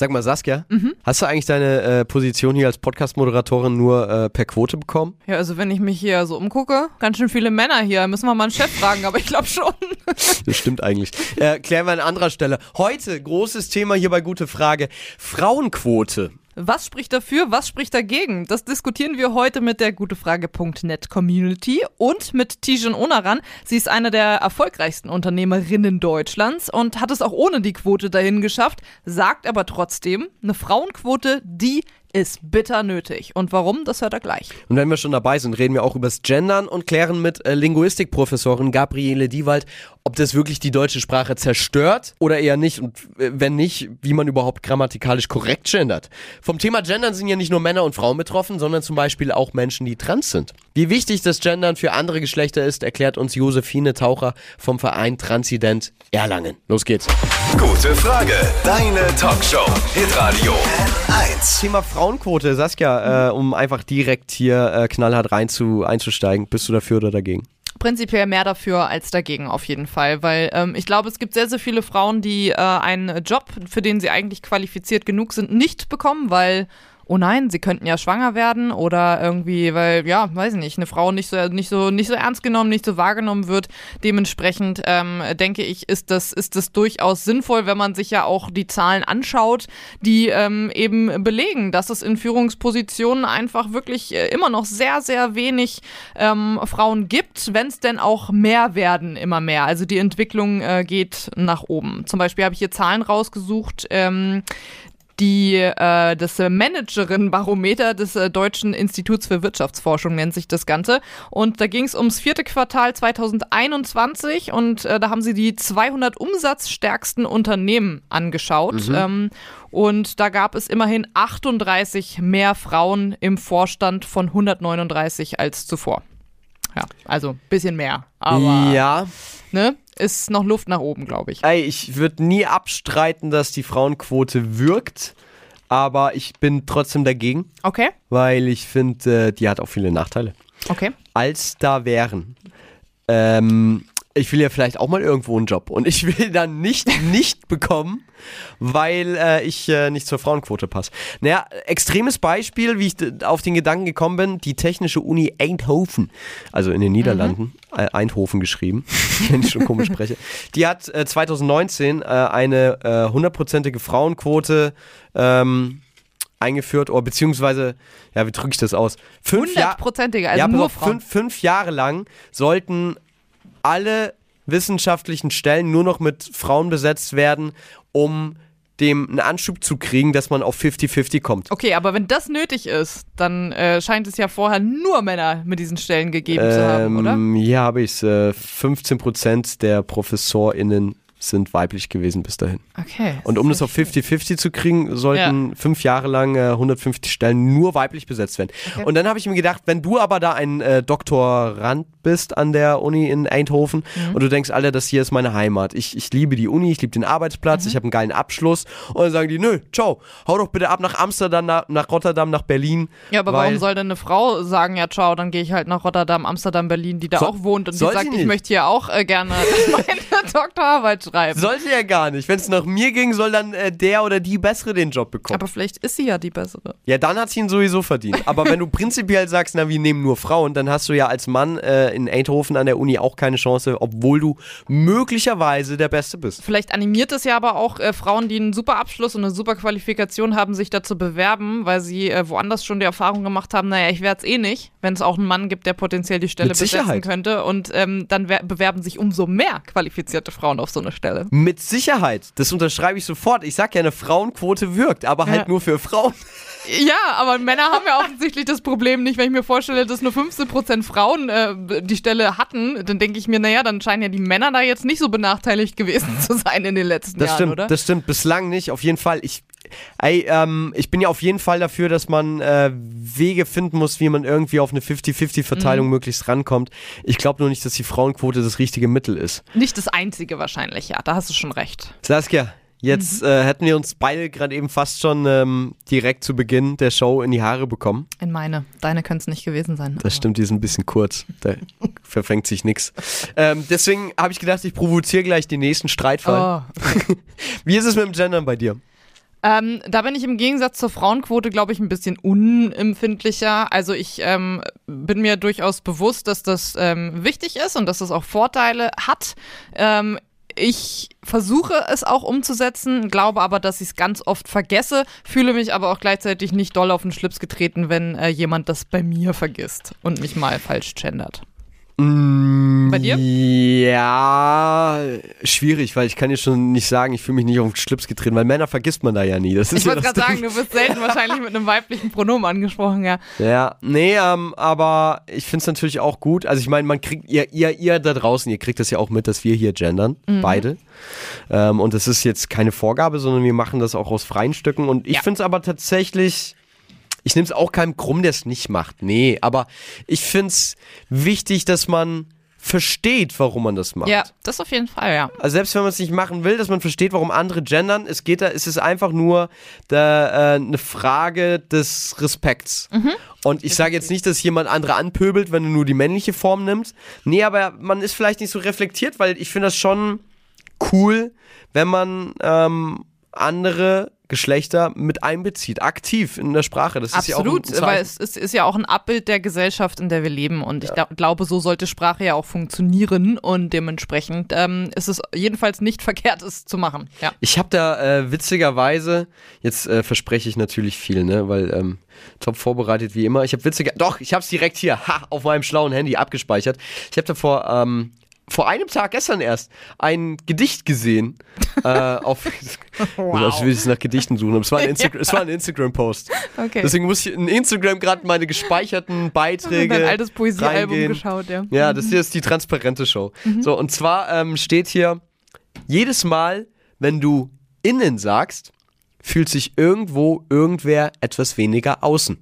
Sag mal, Saskia, hast du eigentlich deine äh, Position hier als Podcast-Moderatorin nur äh, per Quote bekommen? Ja, also wenn ich mich hier so umgucke, ganz schön viele Männer hier. Müssen wir mal einen Chef fragen, aber ich glaube schon. Das stimmt eigentlich. Äh, klären wir an anderer Stelle. Heute großes Thema hier bei Gute Frage. Frauenquote. Was spricht dafür, was spricht dagegen? Das diskutieren wir heute mit der gutefrage.net Community und mit Tijen Onaran. Sie ist eine der erfolgreichsten Unternehmerinnen Deutschlands und hat es auch ohne die Quote dahin geschafft, sagt aber trotzdem, eine Frauenquote, die ist bitter nötig. Und warum, das hört er gleich. Und wenn wir schon dabei sind, reden wir auch übers Gendern und klären mit äh, Linguistikprofessorin Gabriele Diewald, ob das wirklich die deutsche Sprache zerstört oder eher nicht. Und äh, wenn nicht, wie man überhaupt grammatikalisch korrekt gendert. Vom Thema Gendern sind ja nicht nur Männer und Frauen betroffen, sondern zum Beispiel auch Menschen, die trans sind. Wie wichtig das Gendern für andere Geschlechter ist, erklärt uns Josephine Taucher vom Verein Transident Erlangen. Los geht's. Gute Frage. Deine Talkshow. Hitradio N1. Thema Frauenquote, Saskia, äh, um einfach direkt hier äh, knallhart rein zu, einzusteigen. Bist du dafür oder dagegen? Prinzipiell mehr dafür als dagegen auf jeden Fall, weil ähm, ich glaube, es gibt sehr, sehr viele Frauen, die äh, einen Job, für den sie eigentlich qualifiziert genug sind, nicht bekommen, weil oh nein, sie könnten ja schwanger werden oder irgendwie, weil, ja, weiß ich nicht, eine Frau nicht so, nicht so, nicht so ernst genommen, nicht so wahrgenommen wird. Dementsprechend ähm, denke ich, ist das, ist das durchaus sinnvoll, wenn man sich ja auch die Zahlen anschaut, die ähm, eben belegen, dass es in Führungspositionen einfach wirklich äh, immer noch sehr, sehr wenig ähm, Frauen gibt, wenn es denn auch mehr werden, immer mehr. Also die Entwicklung äh, geht nach oben. Zum Beispiel habe ich hier Zahlen rausgesucht, ähm, die äh, das Managerin-Barometer des äh, Deutschen Instituts für Wirtschaftsforschung nennt sich das Ganze. Und da ging es ums vierte Quartal 2021 und äh, da haben sie die 200 umsatzstärksten Unternehmen angeschaut. Ähm, und da gab es immerhin 38 mehr Frauen im Vorstand von 139 als zuvor. Ja, also bisschen mehr. Aber ja, ne, ist noch Luft nach oben, glaube ich. ey, ich würde nie abstreiten, dass die Frauenquote wirkt, aber ich bin trotzdem dagegen, Okay, weil ich finde, äh, die hat auch viele Nachteile. okay. Als da wären. Ähm, ich will ja vielleicht auch mal irgendwo einen Job und ich will dann nicht nicht bekommen, weil äh, ich äh, nicht zur Frauenquote passe. Naja, extremes Beispiel, wie ich auf den Gedanken gekommen bin, die Technische Uni Eindhoven, also in den Niederlanden, äh, Eindhoven geschrieben, wenn ich schon komisch spreche, die hat äh, 2019 äh, eine äh, hundertprozentige Frauenquote ähm, eingeführt, oder beziehungsweise, ja, wie drücke ich das aus? Hundertprozentige, also ja, nur auf, Frauen. fünf, fünf Jahre lang sollten alle wissenschaftlichen Stellen nur noch mit Frauen besetzt werden, um dem einen Anschub zu kriegen, dass man auf 50-50 kommt. Okay, aber wenn das nötig ist, dann äh, scheint es ja vorher nur Männer mit diesen Stellen gegeben zu haben, oder? Ähm, hier habe ich es. Äh, 15% der ProfessorInnen sind weiblich gewesen bis dahin. Okay. Und um das auf 50-50 zu kriegen, sollten fünf Jahre lang äh, 150 Stellen nur weiblich besetzt werden. Und dann habe ich mir gedacht, wenn du aber da ein äh, Doktorand bist an der Uni in Eindhoven Mhm. und du denkst, Alter, das hier ist meine Heimat. Ich, ich liebe die Uni, ich liebe den Arbeitsplatz, Mhm. ich habe einen geilen Abschluss. Und dann sagen die, nö, ciao, hau doch bitte ab nach Amsterdam, nach, nach Rotterdam, nach Berlin. Ja, aber warum soll denn eine Frau sagen, ja, ciao, dann gehe ich halt nach Rotterdam, Amsterdam, Berlin, die da So- auch wohnt und die sagt, ich möchte hier auch äh, gerne Doktorarbeit schreiben. Sollte ja gar nicht. Wenn es nach mir ging, soll dann äh, der oder die Bessere den Job bekommen. aber vielleicht ist sie ja die bessere. Ja, dann hat sie ihn sowieso verdient. Aber wenn du prinzipiell sagst, na, wir nehmen nur Frauen, dann hast du ja als Mann äh, in Eindhoven an der Uni auch keine Chance, obwohl du möglicherweise der Beste bist. Vielleicht animiert es ja aber auch äh, Frauen, die einen super Abschluss und eine super Qualifikation haben, sich dazu bewerben, weil sie äh, woanders schon die Erfahrung gemacht haben, naja, ich werde es eh nicht, wenn es auch einen Mann gibt, der potenziell die Stelle besetzen könnte. Und ähm, dann wer- bewerben sich umso mehr qualifizierte Frauen auf so eine Stelle. Mit Sicherheit. Das unterschreibe ich sofort. Ich sag ja, eine Frauenquote wirkt, aber halt Ja. nur für Frauen. Ja, aber Männer haben ja offensichtlich das Problem nicht. Wenn ich mir vorstelle, dass nur 15% Frauen äh, die Stelle hatten, dann denke ich mir, naja, dann scheinen ja die Männer da jetzt nicht so benachteiligt gewesen zu sein in den letzten Das Jahren, stimmt, oder? das stimmt. Bislang nicht, auf jeden Fall. Ich, ey, ähm, ich bin ja auf jeden Fall dafür, dass man äh, Wege finden muss, wie man irgendwie auf eine 50-50-Verteilung Mhm. möglichst rankommt. Ich glaube nur nicht, dass die Frauenquote das richtige Mittel ist. nicht das Einzige wahrscheinlich, ja, da hast du schon recht. Saskia, jetzt Mhm. äh, hätten wir uns beide gerade eben fast schon ähm, direkt zu Beginn der Show in die Haare bekommen. In meine, deine können es nicht gewesen sein. Das stimmt, die sind ein bisschen kurz. Da verfängt sich nichts. Ähm, deswegen habe ich gedacht, ich provoziere gleich den nächsten Streitfall. Oh, Wie ist es mit dem Gendern bei dir? Ähm, da bin ich im Gegensatz zur Frauenquote, glaube ich, ein bisschen unempfindlicher. Also ich ähm, bin mir durchaus bewusst, dass das ähm, wichtig ist und dass das auch Vorteile hat. Ähm, ich versuche es auch umzusetzen, glaube aber, dass ich es ganz oft vergesse, fühle mich aber auch gleichzeitig nicht doll auf den Schlips getreten, wenn äh, jemand das bei mir vergisst und mich mal falsch gendert. Mm, Bei dir? Ja, schwierig, weil ich kann dir schon nicht sagen, ich fühle mich nicht auf den Schlips getreten, weil Männer vergisst man da ja nie. Das ist Ich ja wollte gerade sagen, du bist selten wahrscheinlich mit einem weiblichen Pronomen angesprochen, ja. Ja, nee, ähm, aber ich finde es natürlich auch gut. Also ich meine, man kriegt, ihr, ihr, ihr da draußen, ihr kriegt das ja auch mit, dass wir hier gendern, beide. Ähm, und das ist jetzt keine Vorgabe, sondern wir machen das auch aus freien Stücken. Und ich Ja. finde es aber tatsächlich, ich nehme es auch keinem krumm, der es nicht macht. Nee, aber ich finde es wichtig, dass man versteht, warum man das macht. Ja, das auf jeden Fall, ja. Also selbst wenn man es nicht machen will, dass man versteht, warum andere gendern, es geht da, es ist einfach nur da, äh, eine Frage des Respekts. Und ich sage jetzt nicht, dass jemand andere anpöbelt, wenn du nur die männliche Form nimmst. Nee, aber man ist vielleicht nicht so reflektiert, weil ich finde das schon cool, wenn man ähm, andere Geschlechter mit einbezieht, aktiv in der Sprache. Das ist ja auch ein Absolut, weil es ist, ist ja auch ein Abbild der Gesellschaft, in der wir leben. Und ich glaub, glaube, so sollte Sprache ja auch funktionieren. Und dementsprechend ähm, ist es jedenfalls nicht verkehrt, es zu machen. Ja. Ich habe da äh, witzigerweise, jetzt äh, verspreche ich natürlich viel, ne, weil ähm, top vorbereitet wie immer. Ich habe witziger, doch, ich habe es direkt hier, ha, auf meinem schlauen Handy abgespeichert. Ich habe da vor ähm, vor einem Tag gestern erst ein Gedicht gesehen äh, auf wow. ich will jetzt nach Gedichten suchen aber es war ein, Insta es war ein Instagram Post Okay. deswegen muss ich in Instagram gerade meine gespeicherten Beiträge Dein altes Poesiealbum geschaut, ja. Ja, das hier ist die transparente Show. So, und zwar ähm, steht hier, jedes Mal, wenn du innen sagst, fühlt sich irgendwo irgendwer etwas weniger außen.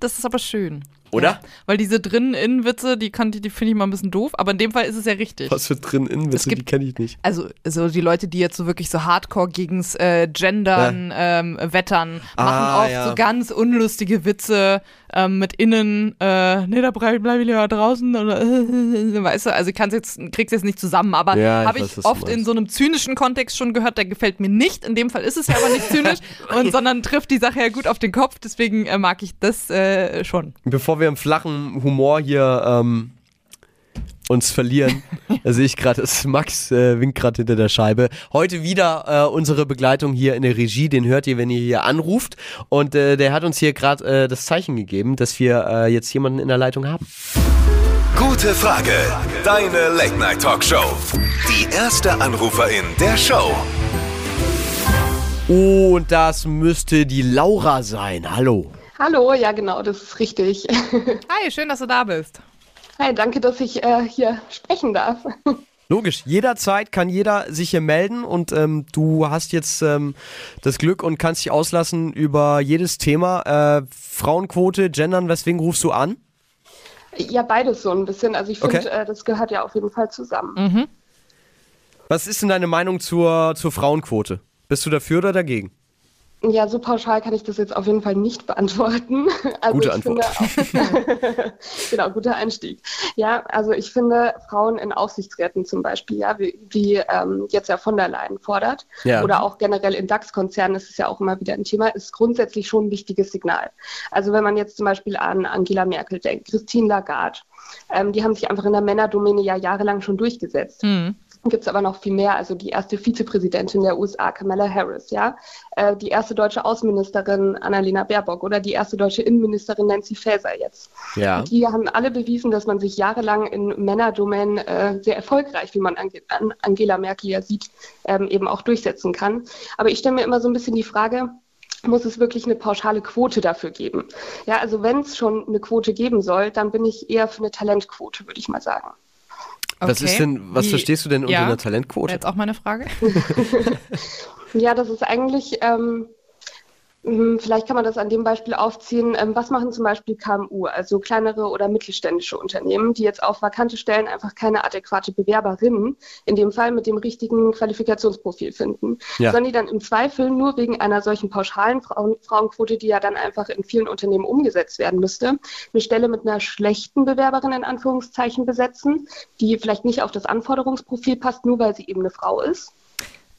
Das ist aber schön. Oder? Ja, weil diese drinnen-innen-Witze, die, kann- die, die finde ich mal ein bisschen doof, aber in dem Fall ist es ja richtig. Was für drin innen Witze, die kenne ich nicht. Also, so die Leute, die jetzt so wirklich so hardcore gegens äh, Gendern ähm, wettern, machen Ah, oft ja. so ganz unlustige Witze ähm, mit innen, äh, nee, da bleib, bleib ich lieber draußen oder äh, weißt du, also ich kann's jetzt, krieg's jetzt nicht zusammen, aber Ja, ich habe ich du oft in so einem zynischen Kontext schon gehört, der gefällt mir nicht. In dem Fall ist es ja aber nicht zynisch, und, sondern trifft die Sache ja gut auf den Kopf, deswegen äh, mag ich das äh, schon. Bevor wir im flachen Humor hier ähm, uns verlieren, da sehe ich gerade, Max äh, winkt gerade hinter der Scheibe. Heute wieder äh, unsere Begleitung hier in der Regie, den hört ihr, wenn ihr hier anruft. Und äh, der hat uns hier gerade äh, das Zeichen gegeben, dass wir äh, jetzt jemanden in der Leitung haben. Gute Frage. Deine Late Night Talkshow. Die erste Anruferin der Show. Und das müsste die Laura sein. Hallo. Hallo, ja genau, das ist richtig. Hi, schön, dass du da bist. Hi, danke, dass ich äh, hier sprechen darf. Logisch, jederzeit kann jeder sich hier melden und ähm, du hast jetzt ähm, das Glück und kannst dich auslassen über jedes Thema. Äh, Frauenquote, Gendern, weswegen rufst du an? Ja, beides so ein bisschen. Also ich finde, Okay. äh, das gehört ja auf jeden Fall zusammen. Mhm. Was ist denn deine Meinung zur, zur Frauenquote? Bist du dafür oder dagegen? Ja, so pauschal kann ich das jetzt auf jeden Fall nicht beantworten. Also Gute ich Antwort. Finde auch, genau, guter Einstieg. Ja, also ich finde Frauen in Aufsichtsräten zum Beispiel, ja, wie, wie ähm, jetzt ja von der Leyen fordert, Ja. oder auch generell in DAX-Konzernen, das ist ja auch immer wieder ein Thema, ist grundsätzlich schon ein wichtiges Signal. Also wenn man jetzt zum Beispiel an Angela Merkel denkt, Christine Lagarde, ähm, die haben sich einfach in der Männerdomäne ja jahrelang schon durchgesetzt Mhm. Gibt es aber noch viel mehr. Also die erste Vizepräsidentin der USA, Kamala Harris, ja, äh, die erste deutsche Außenministerin Annalena Baerbock oder die erste deutsche Innenministerin Nancy Faeser jetzt. Ja. Die haben alle bewiesen, dass man sich jahrelang in Männerdomänen äh, sehr erfolgreich, wie man Ange an Angela Merkel ja sieht, ähm, eben auch durchsetzen kann. Aber ich stelle mir immer so ein bisschen die Frage, muss es wirklich eine pauschale Quote dafür geben? Ja, also wenn es schon eine Quote geben soll, dann bin ich eher für eine Talentquote, würde ich mal sagen. Was ist denn, was Wie- verstehst du denn unter Ja. einer Wäre Talentquote? jetzt auch meine Frage. Ja, das ist eigentlich, ähm, vielleicht kann man das an dem Beispiel aufziehen, ähm, was machen zum Beispiel KMU, also kleinere oder mittelständische Unternehmen, die jetzt auf vakante Stellen einfach keine adäquate Bewerberinnen, in dem Fall mit dem richtigen Qualifikationsprofil finden, Ja. sondern die dann im Zweifel nur wegen einer solchen pauschalen Frauen Frauenquote, die ja dann einfach in vielen Unternehmen umgesetzt werden müsste, eine Stelle mit einer schlechten Bewerberin in Anführungszeichen besetzen, die vielleicht nicht auf das Anforderungsprofil passt, nur weil sie eben eine Frau ist.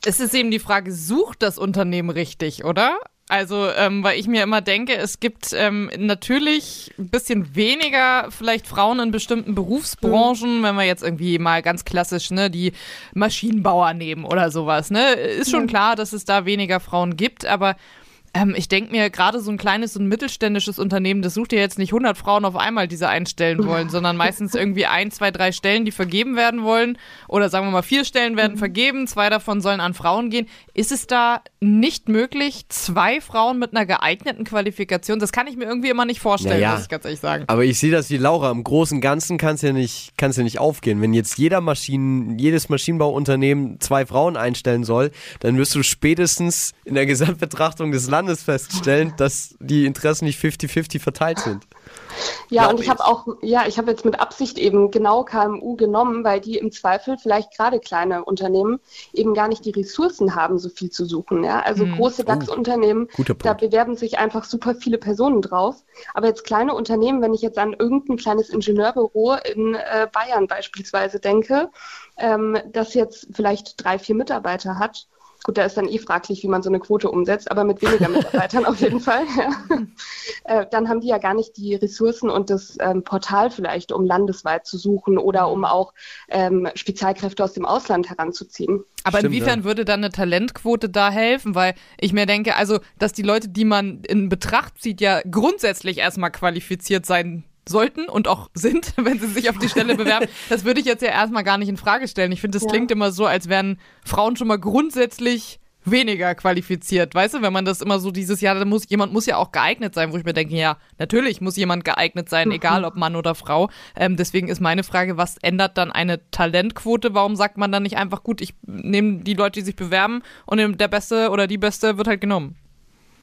Es ist eben die Frage, sucht das Unternehmen richtig, oder? Also, ähm, weil ich mir immer denke, es gibt ähm, natürlich ein bisschen weniger vielleicht Frauen in bestimmten Berufsbranchen, mhm. wenn wir jetzt irgendwie mal ganz klassisch ne, die Maschinenbauer nehmen oder sowas. Ne? Ist schon ja. klar, dass es da weniger Frauen gibt, aber ähm, ich denke mir, gerade so ein kleines und mittelständisches Unternehmen, das sucht ja jetzt nicht 100 Frauen auf einmal, die sie einstellen wollen, sondern meistens irgendwie ein, zwei, drei Stellen, die vergeben werden wollen. Oder sagen wir mal, vier Stellen werden mhm. vergeben, zwei davon sollen an Frauen gehen. Ist es da nicht möglich, zwei Frauen mit einer geeigneten Qualifikation? Das kann ich mir irgendwie immer nicht vorstellen, naja, muss ich ganz ehrlich sagen. Aber ich sehe das wie Laura. Im Großen und Ganzen kann es ja, nicht, ja nicht aufgehen. Wenn jetzt jeder Maschinen, jedes Maschinenbauunternehmen zwei Frauen einstellen soll, dann wirst du spätestens in der Gesamtbetrachtung des Landes Landes feststellen, dass die Interessen nicht 50-50 verteilt sind. Ja, Glaub und ich habe auch, ja, ich habe jetzt mit Absicht eben genau KMU genommen, weil die im Zweifel vielleicht gerade kleine Unternehmen eben gar nicht die Ressourcen haben, so viel zu suchen. Ja? Also hm. große oh, DAX-Unternehmen, da bewerben sich einfach super viele Personen drauf. Aber jetzt kleine Unternehmen, wenn ich jetzt an irgendein kleines Ingenieurbüro in äh, Bayern beispielsweise denke, ähm, das jetzt vielleicht drei, vier Mitarbeiter hat Gut, da ist dann eh fraglich, wie man so eine Quote umsetzt, aber mit weniger Mitarbeitern auf jeden Fall. Ja. Äh, dann haben die ja gar nicht die Ressourcen und das ähm, Portal vielleicht, um landesweit zu suchen oder um auch ähm, Spezialkräfte aus dem Ausland heranzuziehen. Aber Stimmt, inwiefern ja. würde dann eine Talentquote da helfen? Weil ich mir denke, also, dass die Leute, die man in Betracht zieht, ja grundsätzlich erstmal qualifiziert sein sollten und auch sind, wenn sie sich auf die Stelle bewerben. Das würde ich jetzt ja erstmal gar nicht in Frage stellen. Ich finde, das ja. klingt immer so, als wären Frauen schon mal grundsätzlich weniger qualifiziert. Weißt du, wenn man das immer so dieses Jahr, da muss jemand muss ja auch geeignet sein, wo ich mir denke, ja, natürlich muss jemand geeignet sein, egal ob Mann oder Frau. Ähm, deswegen ist meine Frage, was ändert dann eine Talentquote? Warum sagt man dann nicht einfach, gut, ich nehme die Leute, die sich bewerben und der Beste oder die Beste wird halt genommen?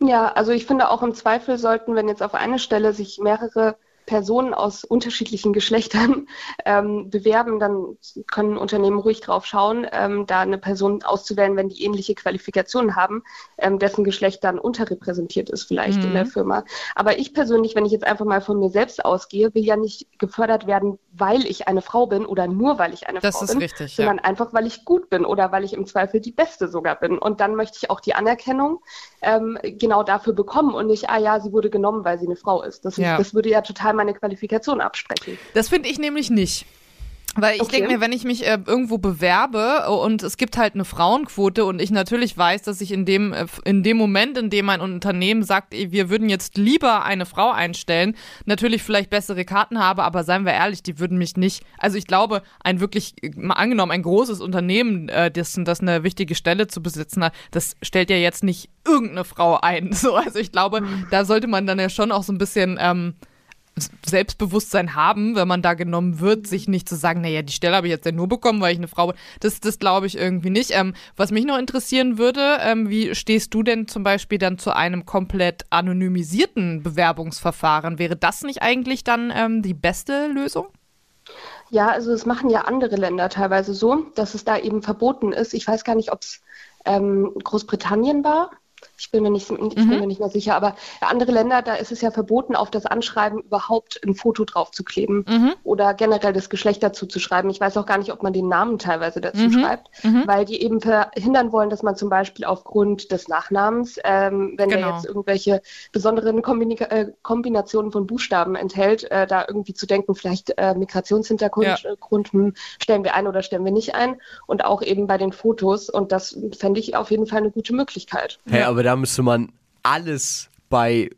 Ja, also ich finde auch im Zweifel sollten, wenn jetzt auf eine Stelle sich mehrere Personen aus unterschiedlichen Geschlechtern ähm, bewerben, dann können Unternehmen ruhig drauf schauen, ähm, da eine Person auszuwählen, wenn die ähnliche Qualifikationen haben, ähm, dessen Geschlecht dann unterrepräsentiert ist vielleicht mhm. in der mhm. Firma. Aber ich persönlich, wenn ich jetzt einfach mal von mir selbst ausgehe, will ja nicht gefördert werden, weil ich eine Frau bin oder nur weil ich eine das Frau bin, richtig, sondern ja. einfach, weil ich gut bin oder weil ich im Zweifel die Beste sogar bin. Und dann möchte ich auch die Anerkennung ähm, genau dafür bekommen und nicht, ah ja, sie wurde genommen, weil sie eine Frau ist. Das, ja. ist, das würde ja total meine Qualifikation absprechen. Das finde ich nämlich nicht. Weil ich okay. denke mir, wenn ich mich äh, irgendwo bewerbe und es gibt halt eine Frauenquote und ich natürlich weiß, dass ich in dem, äh, in dem Moment, in dem ein Unternehmen sagt, wir würden jetzt lieber eine Frau einstellen, natürlich vielleicht bessere Karten habe, aber seien wir ehrlich, die würden mich nicht, also ich glaube, ein wirklich, mal angenommen, ein großes Unternehmen, äh, das, das eine wichtige Stelle zu besitzen hat, das stellt ja jetzt nicht irgendeine Frau ein. So, also ich glaube, mhm. da sollte man dann ja schon auch so ein bisschen, ähm, Selbstbewusstsein haben, wenn man da genommen wird, sich nicht zu sagen, naja, die Stelle habe ich jetzt ja nur bekommen, weil ich eine Frau bin. Das, das glaube ich irgendwie nicht. Ähm, was mich noch interessieren würde, ähm, wie stehst du denn zum Beispiel dann zu einem komplett anonymisierten Bewerbungsverfahren? Wäre das nicht eigentlich dann ähm, die beste Lösung? Ja, also es machen ja andere Länder teilweise so, dass es da eben verboten ist. Ich weiß gar nicht, ob es ähm, Großbritannien war, ich bin mir nicht, ich bin mhm. mir nicht mehr sicher, aber andere Länder, da ist es ja verboten, auf das Anschreiben überhaupt ein Foto drauf zu kleben mhm. oder generell das Geschlecht dazu zu schreiben. Ich weiß auch gar nicht, ob man den Namen teilweise dazu mhm. schreibt, mhm. weil die eben verhindern wollen, dass man zum Beispiel aufgrund des Nachnamens, ähm, wenn genau. er jetzt irgendwelche besonderen Kombina äh, Kombinationen von Buchstaben enthält, äh, da irgendwie zu denken, vielleicht äh, Migrationshintergrund ja. Äh, Grund, hm, stellen wir ein oder stellen wir nicht ein und auch eben bei den Fotos und das fände ich auf jeden Fall eine gute Möglichkeit. Hey, aber da müsste man alles bei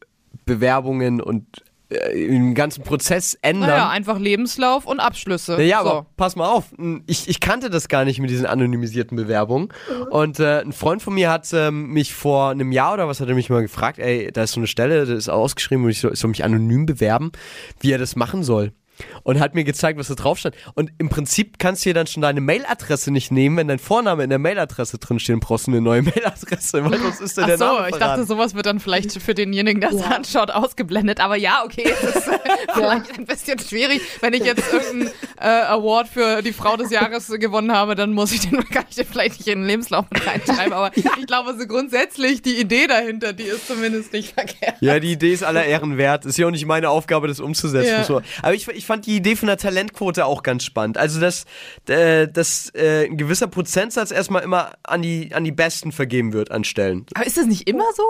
Bewerbungen und äh, im ganzen Prozess ändern. Naja, einfach Lebenslauf und Abschlüsse. Ja, so. aber pass mal auf, ich, ich kannte das gar nicht mit diesen anonymisierten Bewerbungen. Mhm. Und äh, ein Freund von mir hat ähm, mich vor einem Jahr oder was hat er mich mal gefragt, ey, da ist so eine Stelle, das ist ausgeschrieben und ich soll, ich soll mich anonym bewerben, wie er das machen soll und hat mir gezeigt, was da drauf stand. Und im Prinzip kannst du dir dann schon deine Mailadresse nicht nehmen, wenn dein Vorname in der Mailadresse drin steht, brauchst du eine neue Mailadresse. Weil was ist denn Ach der so, Name ich dachte, sowas wird dann vielleicht für denjenigen, der es ja. anschaut, ausgeblendet. Aber ja, okay, es ist äh, vielleicht ein bisschen schwierig. Wenn ich jetzt irgendeinen äh, Award für die Frau des Jahres gewonnen habe, dann muss ich den, kann ich den vielleicht nicht in den Lebenslauf mit reinschreiben. Aber ja. ich glaube, so grundsätzlich die Idee dahinter, die ist zumindest nicht verkehrt. Ja, die Idee ist aller Ehren wert. Ist ja auch nicht meine Aufgabe, das umzusetzen. Ja. Aber ich, ich ich fand die Idee von der Talentquote auch ganz spannend. Also, dass, äh, dass äh, ein gewisser Prozentsatz erstmal immer an die, an die Besten vergeben wird an Stellen. Aber ist das nicht immer so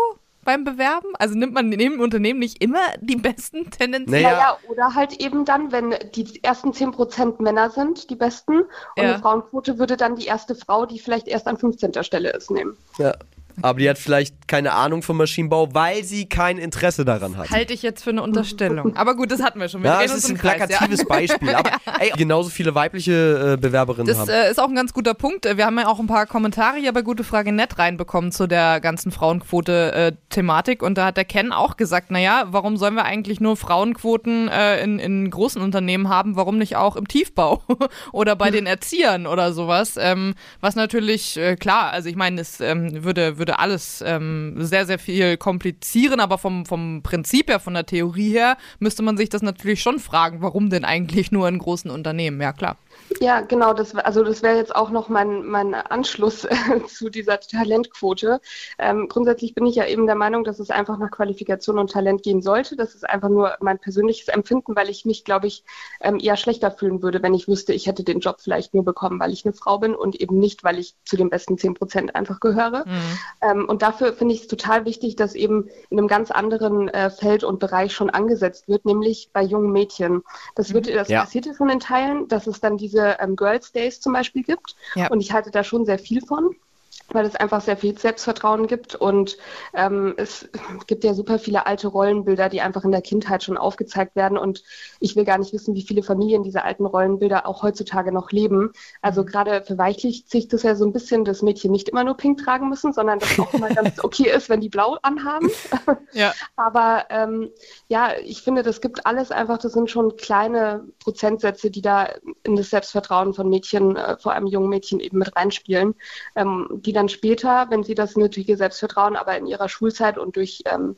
beim Bewerben? Also nimmt man dem Unternehmen nicht immer die besten tendenziell? Naja. Ja, oder halt eben dann, wenn die ersten 10% Männer sind, die besten, und Ja. die Frauenquote würde dann die erste Frau, die vielleicht erst an 15. Stelle ist, nehmen. Ja. Aber die hat vielleicht keine Ahnung vom Maschinenbau, weil sie kein Interesse daran hat. Halte ich jetzt für eine Unterstellung. Aber gut, das hatten wir schon. Wir Ja, uns ist ein Kreis, plakatives Beispiel. Aber ey, genauso viele weibliche äh, Bewerberinnen Das haben. äh, ist auch ein ganz guter Punkt. Wir haben ja auch ein paar Kommentare hier bei Gute Frage nett reinbekommen zu der ganzen Frauenquote-Thematik. und da hat der Ken auch gesagt, naja, warum sollen wir eigentlich nur Frauenquoten äh, in, in großen Unternehmen haben? Warum nicht auch im Tiefbau oder bei den Erziehern oder sowas? Ähm, was natürlich, äh, klar, also ich meine, es ähm, würde, würde alles ähm, sehr, sehr viel komplizieren, aber vom, vom Prinzip her, von der Theorie her, müsste man sich das natürlich schon fragen, warum denn eigentlich nur in großen Unternehmen? Ja, klar. Ja, genau, das, also das wäre jetzt auch noch mein, mein Anschluss äh, zu dieser Talentquote. Ähm, grundsätzlich bin ich ja eben der Meinung, dass es einfach nach Qualifikation und Talent gehen sollte. Das ist einfach nur mein persönliches Empfinden, weil ich mich, glaube ich, ähm, eher schlechter fühlen würde, wenn ich wüsste, ich hätte den Job vielleicht nur bekommen, weil ich eine Frau bin und eben nicht, weil ich zu den besten 10 Prozent einfach gehöre. Ähm, und dafür finde ich es total wichtig, dass eben in einem ganz anderen äh, Feld und Bereich schon angesetzt wird, nämlich bei jungen Mädchen. Das, wird, das Ja. passiert ja schon in Teilen, dass es dann diese ähm, Girls Days zum Beispiel gibt. Ja. Und ich halte da schon sehr viel von weil es einfach sehr viel Selbstvertrauen gibt und ähm, es gibt ja super viele alte Rollenbilder, die einfach in der Kindheit schon aufgezeigt werden und ich will gar nicht wissen, wie viele Familien diese alten Rollenbilder auch heutzutage noch leben. Also gerade verweichlicht sich das ja so ein bisschen, dass Mädchen nicht immer nur pink tragen müssen, sondern dass auch mal ganz okay ist, wenn die blau anhaben. Ja. Aber ähm, ja, ich finde, das gibt alles einfach, das sind schon kleine Prozentsätze, die da in das Selbstvertrauen von Mädchen, äh, vor allem jungen Mädchen eben mit reinspielen, ähm, die dann später, wenn sie das nötige Selbstvertrauen aber in ihrer Schulzeit und durch ähm,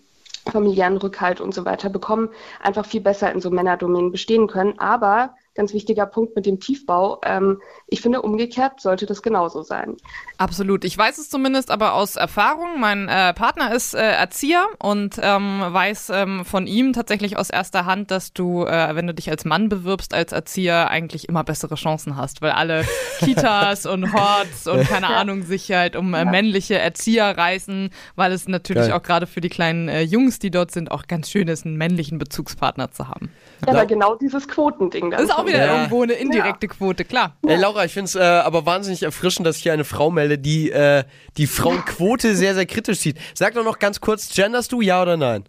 familiären Rückhalt und so weiter bekommen, einfach viel besser in so Männerdomänen bestehen können. Aber ganz wichtiger Punkt mit dem Tiefbau. Ähm, ich finde, umgekehrt sollte das genauso sein. Absolut. Ich weiß es zumindest aber aus Erfahrung. Mein äh, Partner ist äh, Erzieher und ähm, weiß ähm, von ihm tatsächlich aus erster Hand, dass du, äh, wenn du dich als Mann bewirbst, als Erzieher eigentlich immer bessere Chancen hast, weil alle Kitas und Horts und keine Ahnung sich halt um äh, männliche Erzieher reißen, weil es natürlich Geil. auch gerade für die kleinen äh, Jungs, die dort sind, auch ganz schön ist, einen männlichen Bezugspartner zu haben. Ja, aber genau dieses Quotending. Das ist auch wieder Ja. irgendwo eine indirekte Quote, klar. Ey, Laura, ich finde es äh, aber wahnsinnig erfrischend, dass ich hier eine Frau melde, die äh, die Frauenquote sehr, sehr kritisch sieht. Sag doch noch ganz kurz, genderst du ja oder nein?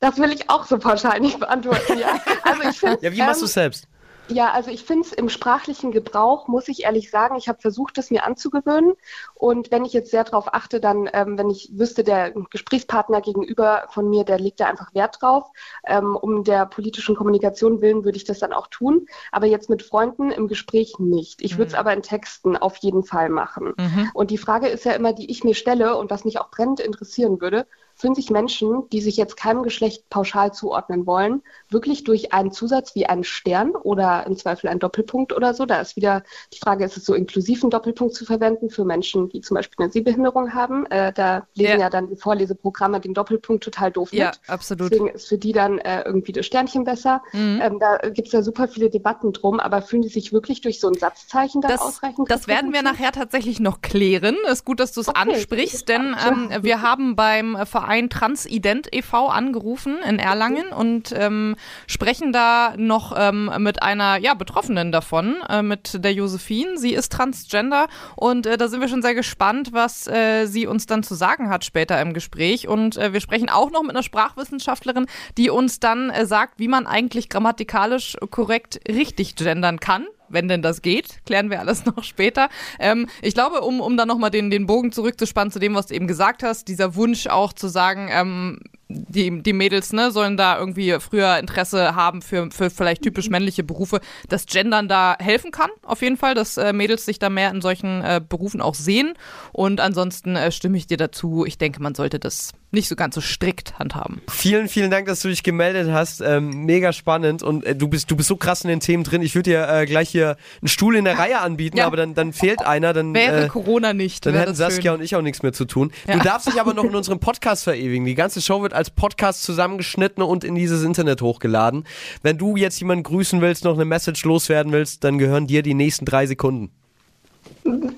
Das will ich auch so pauschal nicht beantworten, ja. Also ich finde, Ja, wie machst ähm, du es selbst? Ja, also ich finde es im sprachlichen Gebrauch, muss ich ehrlich sagen, ich habe versucht, es mir anzugewöhnen. Und wenn ich jetzt sehr darauf achte, dann, ähm, wenn ich wüsste, der Gesprächspartner gegenüber von mir, der legt da einfach Wert drauf. Ähm, um der politischen Kommunikation willen würde ich das dann auch tun. Aber jetzt mit Freunden im Gespräch nicht. Ich würde es aber in Texten auf jeden Fall machen. Und die Frage ist ja immer, die ich mir stelle und was mich auch brennend interessieren würde, fühlen sich Menschen, die sich jetzt keinem Geschlecht pauschal zuordnen wollen, wirklich durch einen Zusatz wie einen Stern oder im Zweifel einen Doppelpunkt oder so? Da ist wieder die Frage, ist es so inklusiv, einen Doppelpunkt zu verwenden für Menschen, die zum Beispiel eine Sehbehinderung haben? Äh, da lesen Ja. ja. dann die Vorleseprogramme den Doppelpunkt total doof Ja, mit. absolut. Deswegen ist für die dann äh, irgendwie das Sternchen besser. Mhm. Ähm, da gibt es ja super viele Debatten drum, aber fühlen die sich wirklich durch so ein Satzzeichen dann Das, ausreichend? das werden wir nachher tatsächlich noch klären. Ist gut, dass du es Okay. ansprichst, denn ähm, wir haben beim Verein Transident e.V. angerufen in Erlangen und ähm, sprechen da noch ähm, mit einer ja, Betroffenen davon, äh, mit der Josephine. Sie ist Transgender und äh, da sind wir schon sehr gespannt, was äh, sie uns dann zu sagen hat später im Gespräch. Und äh, wir sprechen auch noch mit einer Sprachwissenschaftlerin, die uns dann äh, sagt, wie man eigentlich grammatikalisch korrekt richtig gendern kann wenn denn das geht, klären wir alles noch später. Ähm, ich glaube, um, um dann nochmal den, den Bogen zurückzuspannen zu dem, was du eben gesagt hast, dieser Wunsch auch zu sagen, ähm, die, die Mädels ne, sollen da irgendwie früher Interesse haben für, für vielleicht typisch männliche Berufe, dass Gendern da helfen kann, auf jeden Fall, dass äh, Mädels sich da mehr in solchen äh, Berufen auch sehen. Und ansonsten äh, stimme ich dir dazu. Ich denke, man sollte das nicht so ganz so strikt handhaben. Vielen, vielen Dank, dass du dich gemeldet hast. Ähm, mega spannend und äh, du bist du bist so krass in den Themen drin. Ich würde dir äh, gleich hier einen Stuhl in der Reihe anbieten, Ja. aber dann, dann fehlt einer. Dann, Wäre äh, Corona nicht. dann hätten Saskia schön. und ich auch nichts mehr zu tun. Ja. Du darfst dich aber noch in unserem Podcast verewigen. Die ganze Show wird als Podcast zusammengeschnitten und in dieses Internet hochgeladen. Wenn du jetzt jemanden grüßen willst, noch eine Message loswerden willst, dann gehören dir die nächsten drei Sekunden.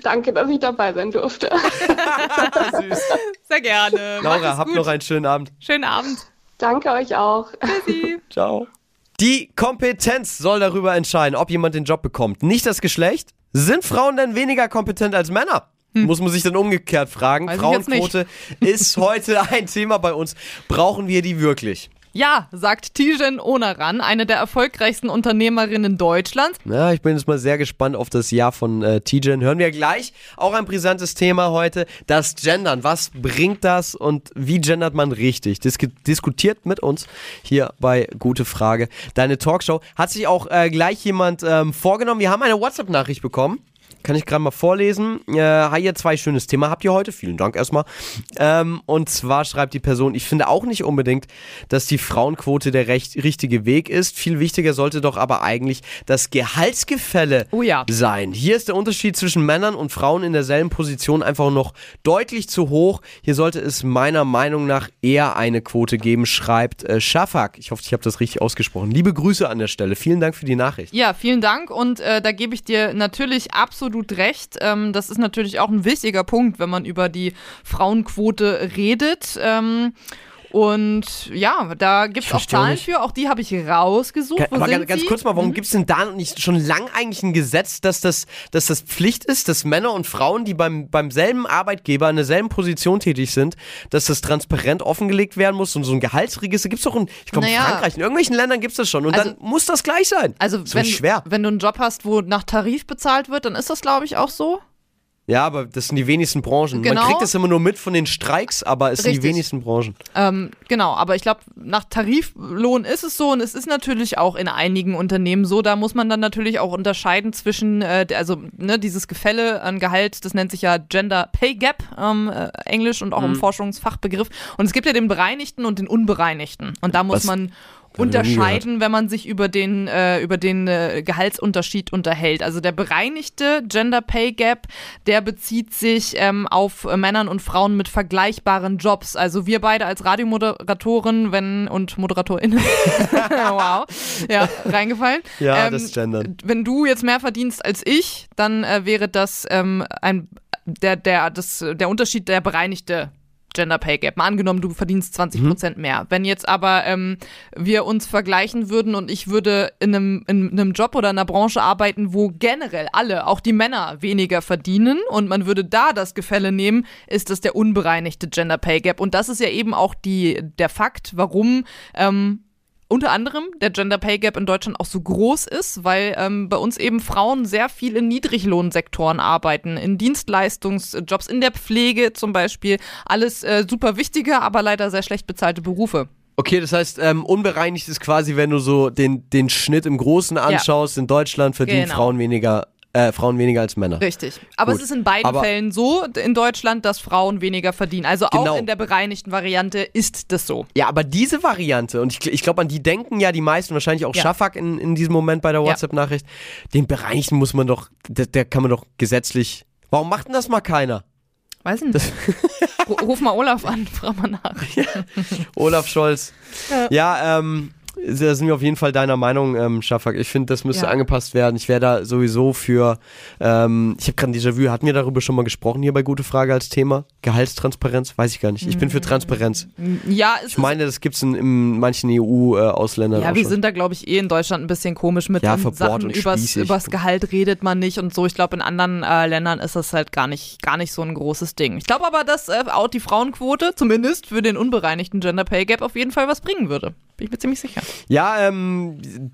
Danke, dass ich dabei sein durfte. Süß. Sehr gerne. Laura, hab gut. noch einen schönen Abend. Schönen Abend. Danke euch auch. Tschüssi. Ciao. Die Kompetenz soll darüber entscheiden, ob jemand den Job bekommt. Nicht das Geschlecht. Sind Frauen denn weniger kompetent als Männer? Muss man sich dann umgekehrt fragen. Hm. Weiß. Frauenquote ist heute ein Thema bei uns. Brauchen wir die wirklich? Ja, sagt Tijen Onaran, eine der erfolgreichsten Unternehmerinnen Deutschlands. Ja, ich bin jetzt mal sehr gespannt auf das Jahr von äh, Tijen. Hören wir gleich. Auch ein brisantes Thema heute. Das Gendern. Was bringt das und wie gendert man richtig? Disk diskutiert mit uns hier bei Gute Frage. Deine Talkshow. Hat sich auch äh, gleich jemand ähm, vorgenommen. Wir haben eine WhatsApp-Nachricht bekommen. Kann ich gerade mal vorlesen. Äh, hi, ihr zwei schönes Thema habt ihr heute. Vielen Dank erstmal. Ähm, und zwar schreibt die Person, ich finde auch nicht unbedingt, dass die Frauenquote der recht, richtige Weg ist. Viel wichtiger sollte doch aber eigentlich das Gehaltsgefälle Oh ja. sein. Hier ist der Unterschied zwischen Männern und Frauen in derselben Position einfach noch deutlich zu hoch. Hier sollte es meiner Meinung nach eher eine Quote geben, schreibt äh, Shafak. Ich hoffe, ich habe das richtig ausgesprochen. Liebe Grüße an der Stelle. Vielen Dank für die Nachricht. Ja, vielen Dank und äh, da gebe ich dir natürlich absolut recht. Ähm, das ist natürlich auch ein wichtiger Punkt, wenn man über die Frauenquote redet. Ähm, und ja, da gibt es auch Zahlen für, auch die habe ich rausgesucht. Wo Aber ganz, ganz kurz mal, warum gibt es denn da nicht schon lang eigentlich ein Gesetz, dass das, dass das Pflicht ist, dass Männer und Frauen, die beim, beim selben Arbeitgeber in derselben Position tätig sind, dass das transparent offengelegt werden muss und so ein Gehaltsregister gibt es doch in, ich glaube, Naja. in Frankreich, in irgendwelchen Ländern gibt es das schon und Also- dann muss das gleich sein. Also wenn, schwer. wenn du einen Job hast, wo nach Tarif bezahlt wird, dann ist das, glaube ich, auch so. Ja, aber das sind die wenigsten Branchen. Genau. Man kriegt das immer nur mit von den Streiks, aber es sind die Richtig. wenigsten Branchen. Ähm, genau, aber ich glaube, nach Tariflohn ist es so und es ist natürlich auch in einigen Unternehmen so. Da muss man dann natürlich auch unterscheiden zwischen, äh, also ne, dieses Gefälle an Gehalt, das nennt sich ja Gender Pay Gap, ähm, äh, Englisch und auch Mhm. im Forschungsfachbegriff. Und es gibt ja den bereinigten und den unbereinigten. Und da muss Was? man unterscheiden, wenn man sich über den, äh, über den äh, Gehaltsunterschied unterhält. Also der bereinigte Gender Pay Gap, der bezieht sich ähm, auf äh, Männern und Frauen mit vergleichbaren Jobs. Also wir beide als Radiomoderatoren, wenn und ModeratorInnen, wow, ja, reingefallen. Ja, Ähm, das Gendern. Wenn du jetzt mehr verdienst als ich, dann äh, wäre das ähm, ein der, der, das, der Unterschied der bereinigte Gender Pay Gap. Mal angenommen, du verdienst 20 Prozent mehr. Wenn jetzt aber ähm, wir uns vergleichen würden und ich würde in einem, in einem Job oder in einer Branche arbeiten, wo generell alle, auch die Männer, weniger verdienen und man würde da das Gefälle nehmen, ist das der unbereinigte Gender Pay Gap. Und das ist ja eben auch die, der Fakt, warum ähm, unter anderem der Gender Pay Gap in Deutschland auch so groß ist, weil ähm, bei uns eben Frauen sehr viel in Niedriglohnsektoren arbeiten, in Dienstleistungsjobs, in der Pflege zum Beispiel. Alles äh, super wichtige, aber leider sehr schlecht bezahlte Berufe. Okay, das heißt, ähm, unbereinigt ist quasi, wenn du so den, den Schnitt im Großen anschaust, in Deutschland verdienen Genau. Frauen weniger, äh, Frauen weniger als Männer. Richtig. Aber Gut. es ist in beiden Aber- Fällen so in Deutschland, dass Frauen weniger verdienen. Also Genau. auch in der bereinigten Variante ist das so. Ja, aber diese Variante, und ich, ich glaube, an die denken ja die meisten, wahrscheinlich auch Ja. Schafak in, in diesem Moment bei der Ja. WhatsApp-Nachricht, den Bereinigten muss man doch, der, der kann man doch gesetzlich. Warum macht denn das mal keiner? Weiß ich nicht. Ru- Ruf mal Olaf an, frag mal nach. Olaf Scholz. Ja, ähm, da sind wir auf jeden Fall deiner Meinung, ähm, Schafak. Ich finde, das müsste Ja. angepasst werden. Ich wäre da sowieso für, ähm, ich habe gerade ein Déjà-vu, hatten wir darüber schon mal gesprochen hier bei Gute Frage als Thema? Gehaltstransparenz? Weiß ich gar nicht. Ich bin für Mm. Transparenz. Ja, es Ich meine, das gibt es in, in manchen EU-Ausländern Ja, auch wir sind da, glaube ich, eh in Deutschland ein bisschen komisch mit Ja, Sachen. und Übers, übers Gehalt redet man nicht und so. Ich glaube, in anderen äh, Ländern ist das halt gar nicht, gar nicht so ein großes Ding. Ich glaube aber, dass äh, auch die Frauenquote zumindest für den unbereinigten Gender Pay Gap auf jeden Fall was bringen würde. Bin ich mir ziemlich sicher. Ja, ähm,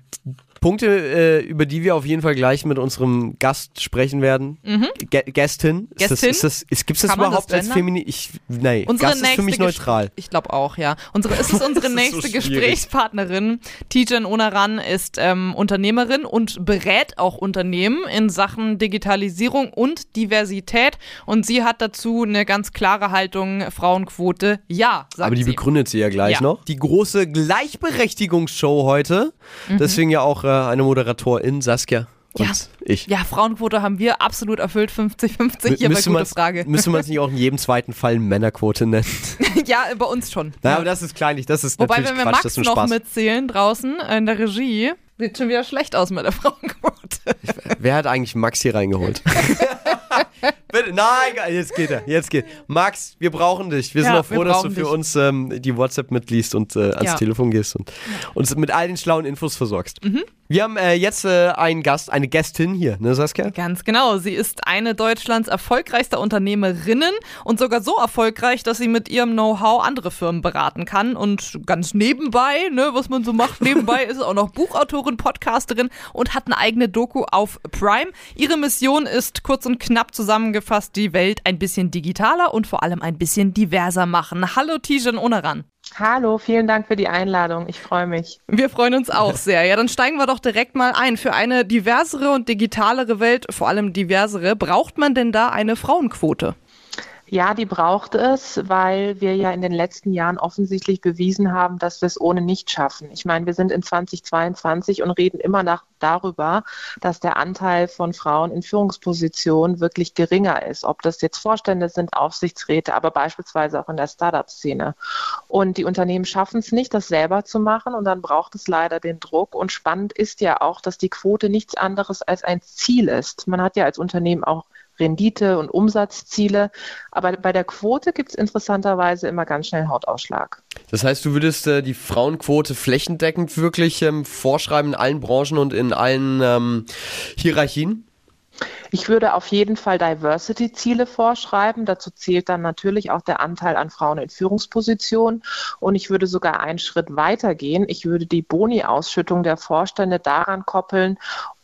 Punkte, äh, über die wir auf jeden Fall gleich mit unserem Gast sprechen werden. Gä- Gästin. Ist das, Mhm. Gästin? ist das, ist, das Kann man überhaupt das als? Feminin? Ich, nee, Unsere Gast ist für mich nächste neutral. Ich glaube auch, ja. Unsere, es ist unsere Das ist so nächste schwierig. Gesprächspartnerin. Tijen Onaran ist ähm, Unternehmerin und berät auch Unternehmen in Sachen Digitalisierung und Diversität. Und sie hat dazu eine ganz klare Haltung, Frauenquote, ja, sagt Aber die sie. begründet sie ja gleich Ja. noch. Die große Gleichberechtigungsshow heute. Mhm. Deswegen ja auch eine Moderatorin, Saskia. Und Ja. ich. Ja, Frauenquote haben wir absolut erfüllt, 50-50. Hier bei Müsste gute man's- Frage. Müsste man es nicht auch in jedem zweiten Fall Männerquote nennen? ja, bei uns schon. Naja, aber das ist kleinlich. Das ist Wobei, natürlich wenn wir Quatsch. Max das ist ein noch Spaß. mitzählen draußen in der Regie, sieht schon wieder schlecht aus mit der Frauenquote. Wer hat eigentlich Max hier reingeholt? Bitte, nein, jetzt geht er, jetzt geht. Max, wir brauchen dich. Wir sind Ja, auch froh, dass du für dich. uns ähm, die WhatsApp mitliest und äh, ans Ja. Telefon gehst und uns mit all den schlauen Infos versorgst. Mhm. Wir haben äh, jetzt äh, einen Gast, eine Gästin hier, ne Saskia? Ganz genau. Sie ist eine Deutschlands erfolgreichster Unternehmerinnen und sogar so erfolgreich, dass sie mit ihrem Know-how andere Firmen beraten kann. Und ganz nebenbei, ne, was man so macht, nebenbei ist sie auch noch Buchautorin, Podcasterin und hat eine eigene Doku auf Prime. Ihre Mission ist kurz und knapp zusammengefasst, die Welt ein bisschen digitaler und vor allem ein bisschen diverser machen. Hallo Tijan Onaran. Hallo, vielen Dank für die Einladung. Ich freue mich. Wir freuen uns auch sehr. Ja, dann steigen wir doch direkt mal ein. Für eine diversere und digitalere Welt, vor allem diversere, braucht man denn da eine Frauenquote? Ja, die braucht es, weil wir ja in den letzten Jahren offensichtlich bewiesen haben, dass wir es ohne nicht schaffen. Ich meine, wir sind in 2022 und reden immer nach darüber, dass der Anteil von Frauen in Führungspositionen wirklich geringer ist. Ob das jetzt Vorstände sind, Aufsichtsräte, aber beispielsweise auch in der Startup-Szene. Und die Unternehmen schaffen es nicht, das selber zu machen und dann braucht es leider den Druck. Und spannend ist ja auch, dass die Quote nichts anderes als ein Ziel ist. Man hat ja als Unternehmen auch Rendite- und Umsatzziele. Aber bei der Quote gibt es interessanterweise immer ganz schnell Hautausschlag. Das heißt, du würdest äh, die Frauenquote flächendeckend wirklich ähm, vorschreiben in allen Branchen und in allen ähm, Hierarchien? Ich würde auf jeden Fall Diversity-Ziele vorschreiben. Dazu zählt dann natürlich auch der Anteil an Frauen in Führungspositionen. Und ich würde sogar einen Schritt weiter gehen. Ich würde die Boni-Ausschüttung der Vorstände daran koppeln,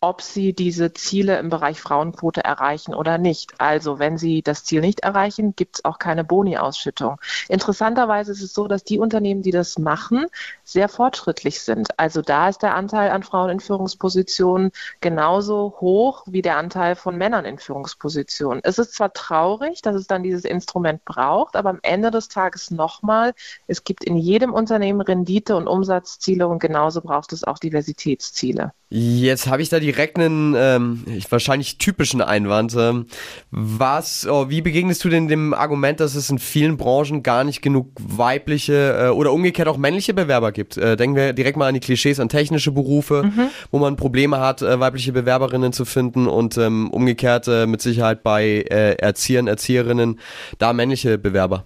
ob sie diese Ziele im Bereich Frauenquote erreichen oder nicht. Also wenn sie das Ziel nicht erreichen, gibt es auch keine Boni-Ausschüttung. Interessanterweise ist es so, dass die Unternehmen, die das machen, sehr fortschrittlich sind. Also da ist der Anteil an Frauen in Führungspositionen genauso hoch wie der Anteil von Männern in Führungspositionen. Es ist zwar traurig, dass es dann dieses Instrument braucht, aber am Ende des Tages nochmal, es gibt in jedem Unternehmen Rendite- und Umsatzziele und genauso braucht es auch Diversitätsziele. Jetzt habe ich da direkt einen ähm, ich- wahrscheinlich typischen Einwand. Ähm, was, oh, wie begegnest du denn dem Argument, dass es in vielen Branchen gar nicht genug weibliche äh, oder umgekehrt auch männliche Bewerber gibt? Äh, denken wir direkt mal an die Klischees, an technische Berufe, wo man Probleme hat, äh, weibliche Bewerberinnen zu finden und ähm, umgekehrt äh, mit Sicherheit bei äh, Erziehern, Erzieherinnen da männliche Bewerber.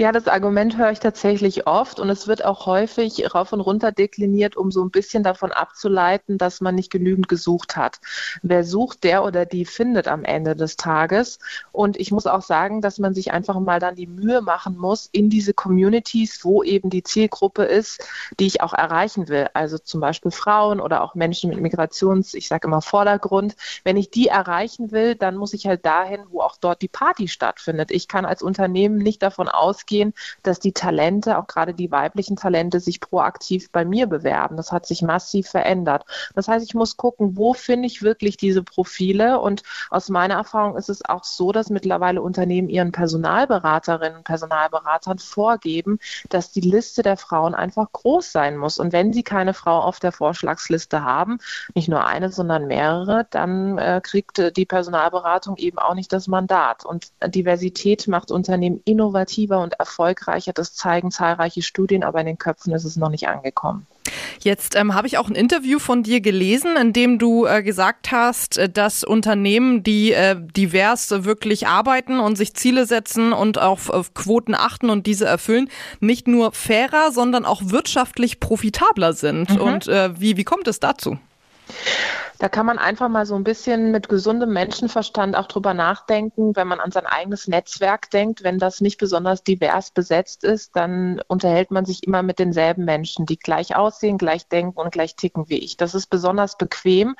Ja, das Argument höre ich tatsächlich oft und es wird auch häufig rauf und runter dekliniert, um so ein bisschen davon abzuleiten, dass man nicht genügend gesucht hat. Wer sucht, der oder die findet am Ende des Tages. Und ich muss auch sagen, dass man sich einfach mal dann die Mühe machen muss, in diese Communities, wo eben die Zielgruppe ist, die ich auch erreichen will. Also zum Beispiel Frauen oder auch Menschen mit Migrations, ich sage immer Vordergrund. Wenn ich die erreichen will, dann muss ich halt dahin, wo auch dort die Party stattfindet. Ich kann als Unternehmen nicht davon ausgehen, dass die Talente, auch gerade die weiblichen Talente, sich proaktiv bei mir bewerben. Das hat sich massiv verändert. Das heißt, ich muss gucken, wo finde ich wirklich diese Profile? Und aus meiner Erfahrung ist es auch so, dass mittlerweile Unternehmen ihren Personalberaterinnen und Personalberatern vorgeben, dass die Liste der Frauen einfach groß sein muss. Und wenn sie keine Frau auf der Vorschlagsliste haben, nicht nur eine, sondern mehrere, dann äh, kriegt äh, die Personalberatung eben auch nicht das Mandat. Und Diversität macht Unternehmen innovativer und erfolgreicher. Das zeigen zahlreiche Studien, aber in den Köpfen ist es noch nicht angekommen. Jetzt ähm, habe ich auch ein Interview von dir gelesen, in dem du äh, gesagt hast, äh, dass Unternehmen, die äh, divers wirklich arbeiten und sich Ziele setzen und auf, auf Quoten achten und diese erfüllen, nicht nur fairer, sondern auch wirtschaftlich profitabler sind. Und äh, wie, wie kommt es dazu? Da kann man einfach mal so ein bisschen mit gesundem Menschenverstand auch drüber nachdenken, wenn man an sein eigenes Netzwerk denkt. Wenn das nicht besonders divers besetzt ist, dann unterhält man sich immer mit denselben Menschen, die gleich aussehen, gleich denken und gleich ticken wie ich. Das ist besonders bequem,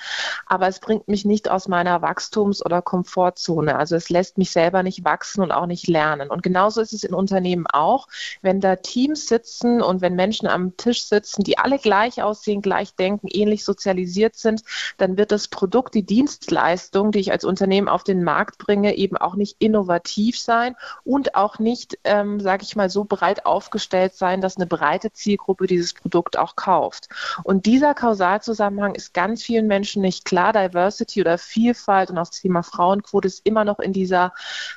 aber es bringt mich nicht aus meiner Wachstums- oder Komfortzone. Also es lässt mich selber nicht wachsen und auch nicht lernen. Und genauso ist es in Unternehmen auch. Wenn da Teams sitzen und wenn Menschen am Tisch sitzen, die alle gleich aussehen, gleich denken, ähnlich sozialisiert sind, dann dann wird das Produkt, die Dienstleistung, die ich als Unternehmen auf den Markt bringe, eben auch nicht innovativ sein und auch nicht, ähm, sage ich mal, so breit aufgestellt sein, dass eine breite Zielgruppe dieses Produkt auch kauft. Und dieser Kausalzusammenhang ist ganz vielen Menschen nicht klar. Diversity oder Vielfalt und auch das Thema Frauenquote ist immer noch in dieser,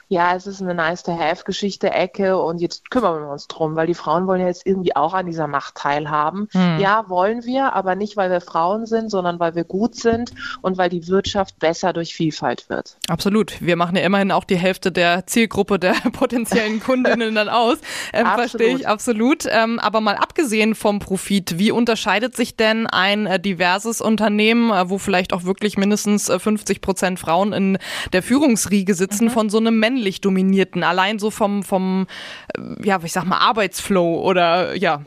ja, es ist eine nice-to-have-Geschichte, Ecke und jetzt kümmern wir uns drum, weil die Frauen wollen ja jetzt irgendwie auch an dieser Macht teilhaben. Hm. Ja, wollen wir, aber nicht, weil wir Frauen sind, sondern weil wir gut sind und weil die Wirtschaft besser durch Vielfalt wird. Absolut. Wir machen ja immerhin auch die Hälfte der Zielgruppe der potenziellen Kundinnen dann aus. Ähm, verstehe ich absolut. Ähm, aber mal abgesehen vom Profit, wie unterscheidet sich denn ein äh, diverses Unternehmen, äh, wo vielleicht auch wirklich mindestens äh, 50 Prozent Frauen in der Führungsriege sitzen, mhm. von so einem männlich dominierten? Allein so vom, vom, äh, ja, ich sag mal, Arbeitsflow oder ja.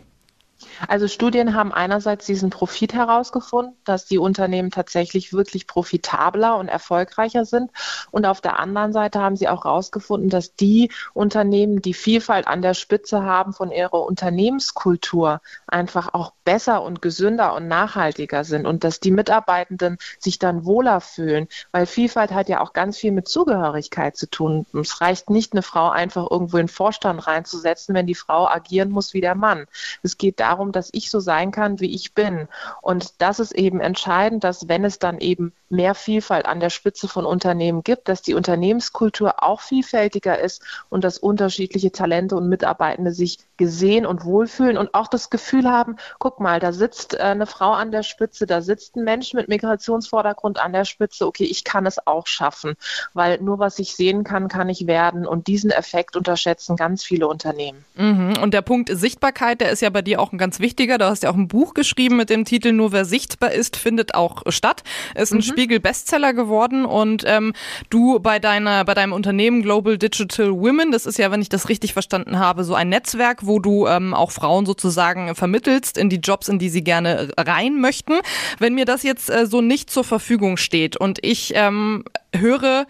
Also Studien haben einerseits diesen Profit herausgefunden, dass die Unternehmen tatsächlich wirklich profitabler und erfolgreicher sind. Und auf der anderen Seite haben sie auch herausgefunden, dass die Unternehmen, die Vielfalt an der Spitze haben von ihrer Unternehmenskultur, einfach auch besser und gesünder und nachhaltiger sind und dass die Mitarbeitenden sich dann wohler fühlen, weil Vielfalt hat ja auch ganz viel mit Zugehörigkeit zu tun. Es reicht nicht, eine Frau einfach irgendwo in den Vorstand reinzusetzen, wenn die Frau agieren muss wie der Mann. Es geht darum, darum, dass ich so sein kann, wie ich bin. Und das ist eben entscheidend, dass wenn es dann eben mehr Vielfalt an der Spitze von Unternehmen gibt, dass die Unternehmenskultur auch vielfältiger ist und dass unterschiedliche Talente und Mitarbeitende sich gesehen und wohlfühlen und auch das Gefühl haben, guck mal, da sitzt äh, eine Frau an der Spitze, da sitzt ein Mensch mit Migrationsvordergrund an der Spitze, okay, ich kann es auch schaffen, weil nur was ich sehen kann, kann ich werden und diesen Effekt unterschätzen ganz viele Unternehmen. Mhm. Und der Punkt Sichtbarkeit, der ist ja bei dir auch ein ganz wichtiger. Du hast ja auch ein Buch geschrieben mit dem Titel Nur wer sichtbar ist, findet auch statt. Ist ein mhm. Spiegel-Bestseller geworden und ähm, du bei deiner, bei deinem Unternehmen Global Digital Women, das ist ja, wenn ich das richtig verstanden habe, so ein Netzwerk, wo du ähm, auch Frauen sozusagen vermittelst in die Jobs, in die sie gerne rein möchten. Wenn mir das jetzt äh, so nicht zur Verfügung steht und ich ähm, höre,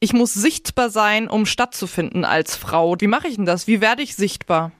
ich muss sichtbar sein, um stattzufinden als Frau. Wie mache ich denn das? Wie werde ich sichtbar?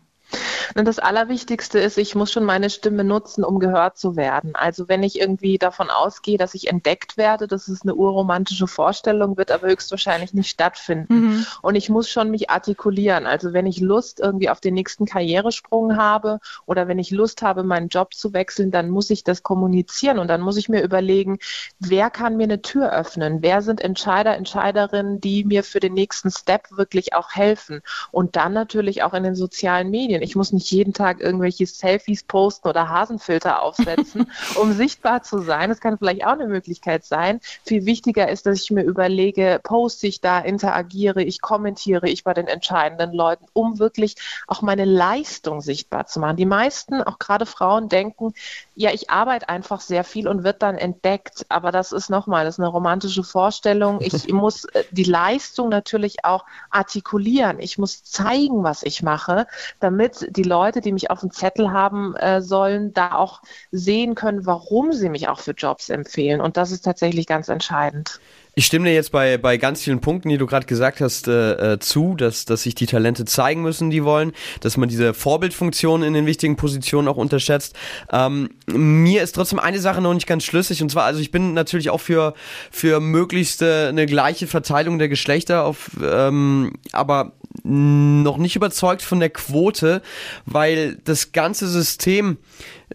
Und das Allerwichtigste ist, ich muss schon meine Stimme nutzen, um gehört zu werden. Also wenn ich irgendwie davon ausgehe, dass ich entdeckt werde, das ist eine urromantische Vorstellung, wird aber höchstwahrscheinlich nicht stattfinden. Mhm. Und ich muss schon mich artikulieren. Also wenn ich Lust irgendwie auf den nächsten Karrieresprung habe oder wenn ich Lust habe, meinen Job zu wechseln, dann muss ich das kommunizieren und dann muss ich mir überlegen, wer kann mir eine Tür öffnen? Wer sind Entscheider, Entscheiderinnen, die mir für den nächsten Step wirklich auch helfen? Und dann natürlich auch in den sozialen Medien. Ich muss nicht jeden Tag irgendwelche Selfies posten oder Hasenfilter aufsetzen, um sichtbar zu sein. Das kann vielleicht auch eine Möglichkeit sein. Viel wichtiger ist, dass ich mir überlege, poste ich da, interagiere ich, kommentiere ich bei den entscheidenden Leuten, um wirklich auch meine Leistung sichtbar zu machen. Die meisten, auch gerade Frauen, denken, ja, ich arbeite einfach sehr viel und wird dann entdeckt. Aber das ist nochmal, das ist eine romantische Vorstellung. Ich muss äh, die Leistung natürlich auch artikulieren. Ich muss zeigen, was ich mache, damit die Leute, die mich auf dem Zettel haben äh, sollen, da auch sehen können, warum sie mich auch für Jobs empfehlen. Und das ist tatsächlich ganz entscheidend. Ich stimme dir jetzt bei, bei ganz vielen Punkten, die du gerade gesagt hast, äh, äh, zu, dass, dass sich die Talente zeigen müssen, die wollen, dass man diese Vorbildfunktion in den wichtigen Positionen auch unterschätzt. Ähm, mir ist trotzdem eine Sache noch nicht ganz schlüssig und zwar, also ich bin natürlich auch für, für möglichst äh, eine gleiche Verteilung der Geschlechter, auf, ähm, aber noch nicht überzeugt von der Quote, weil das ganze System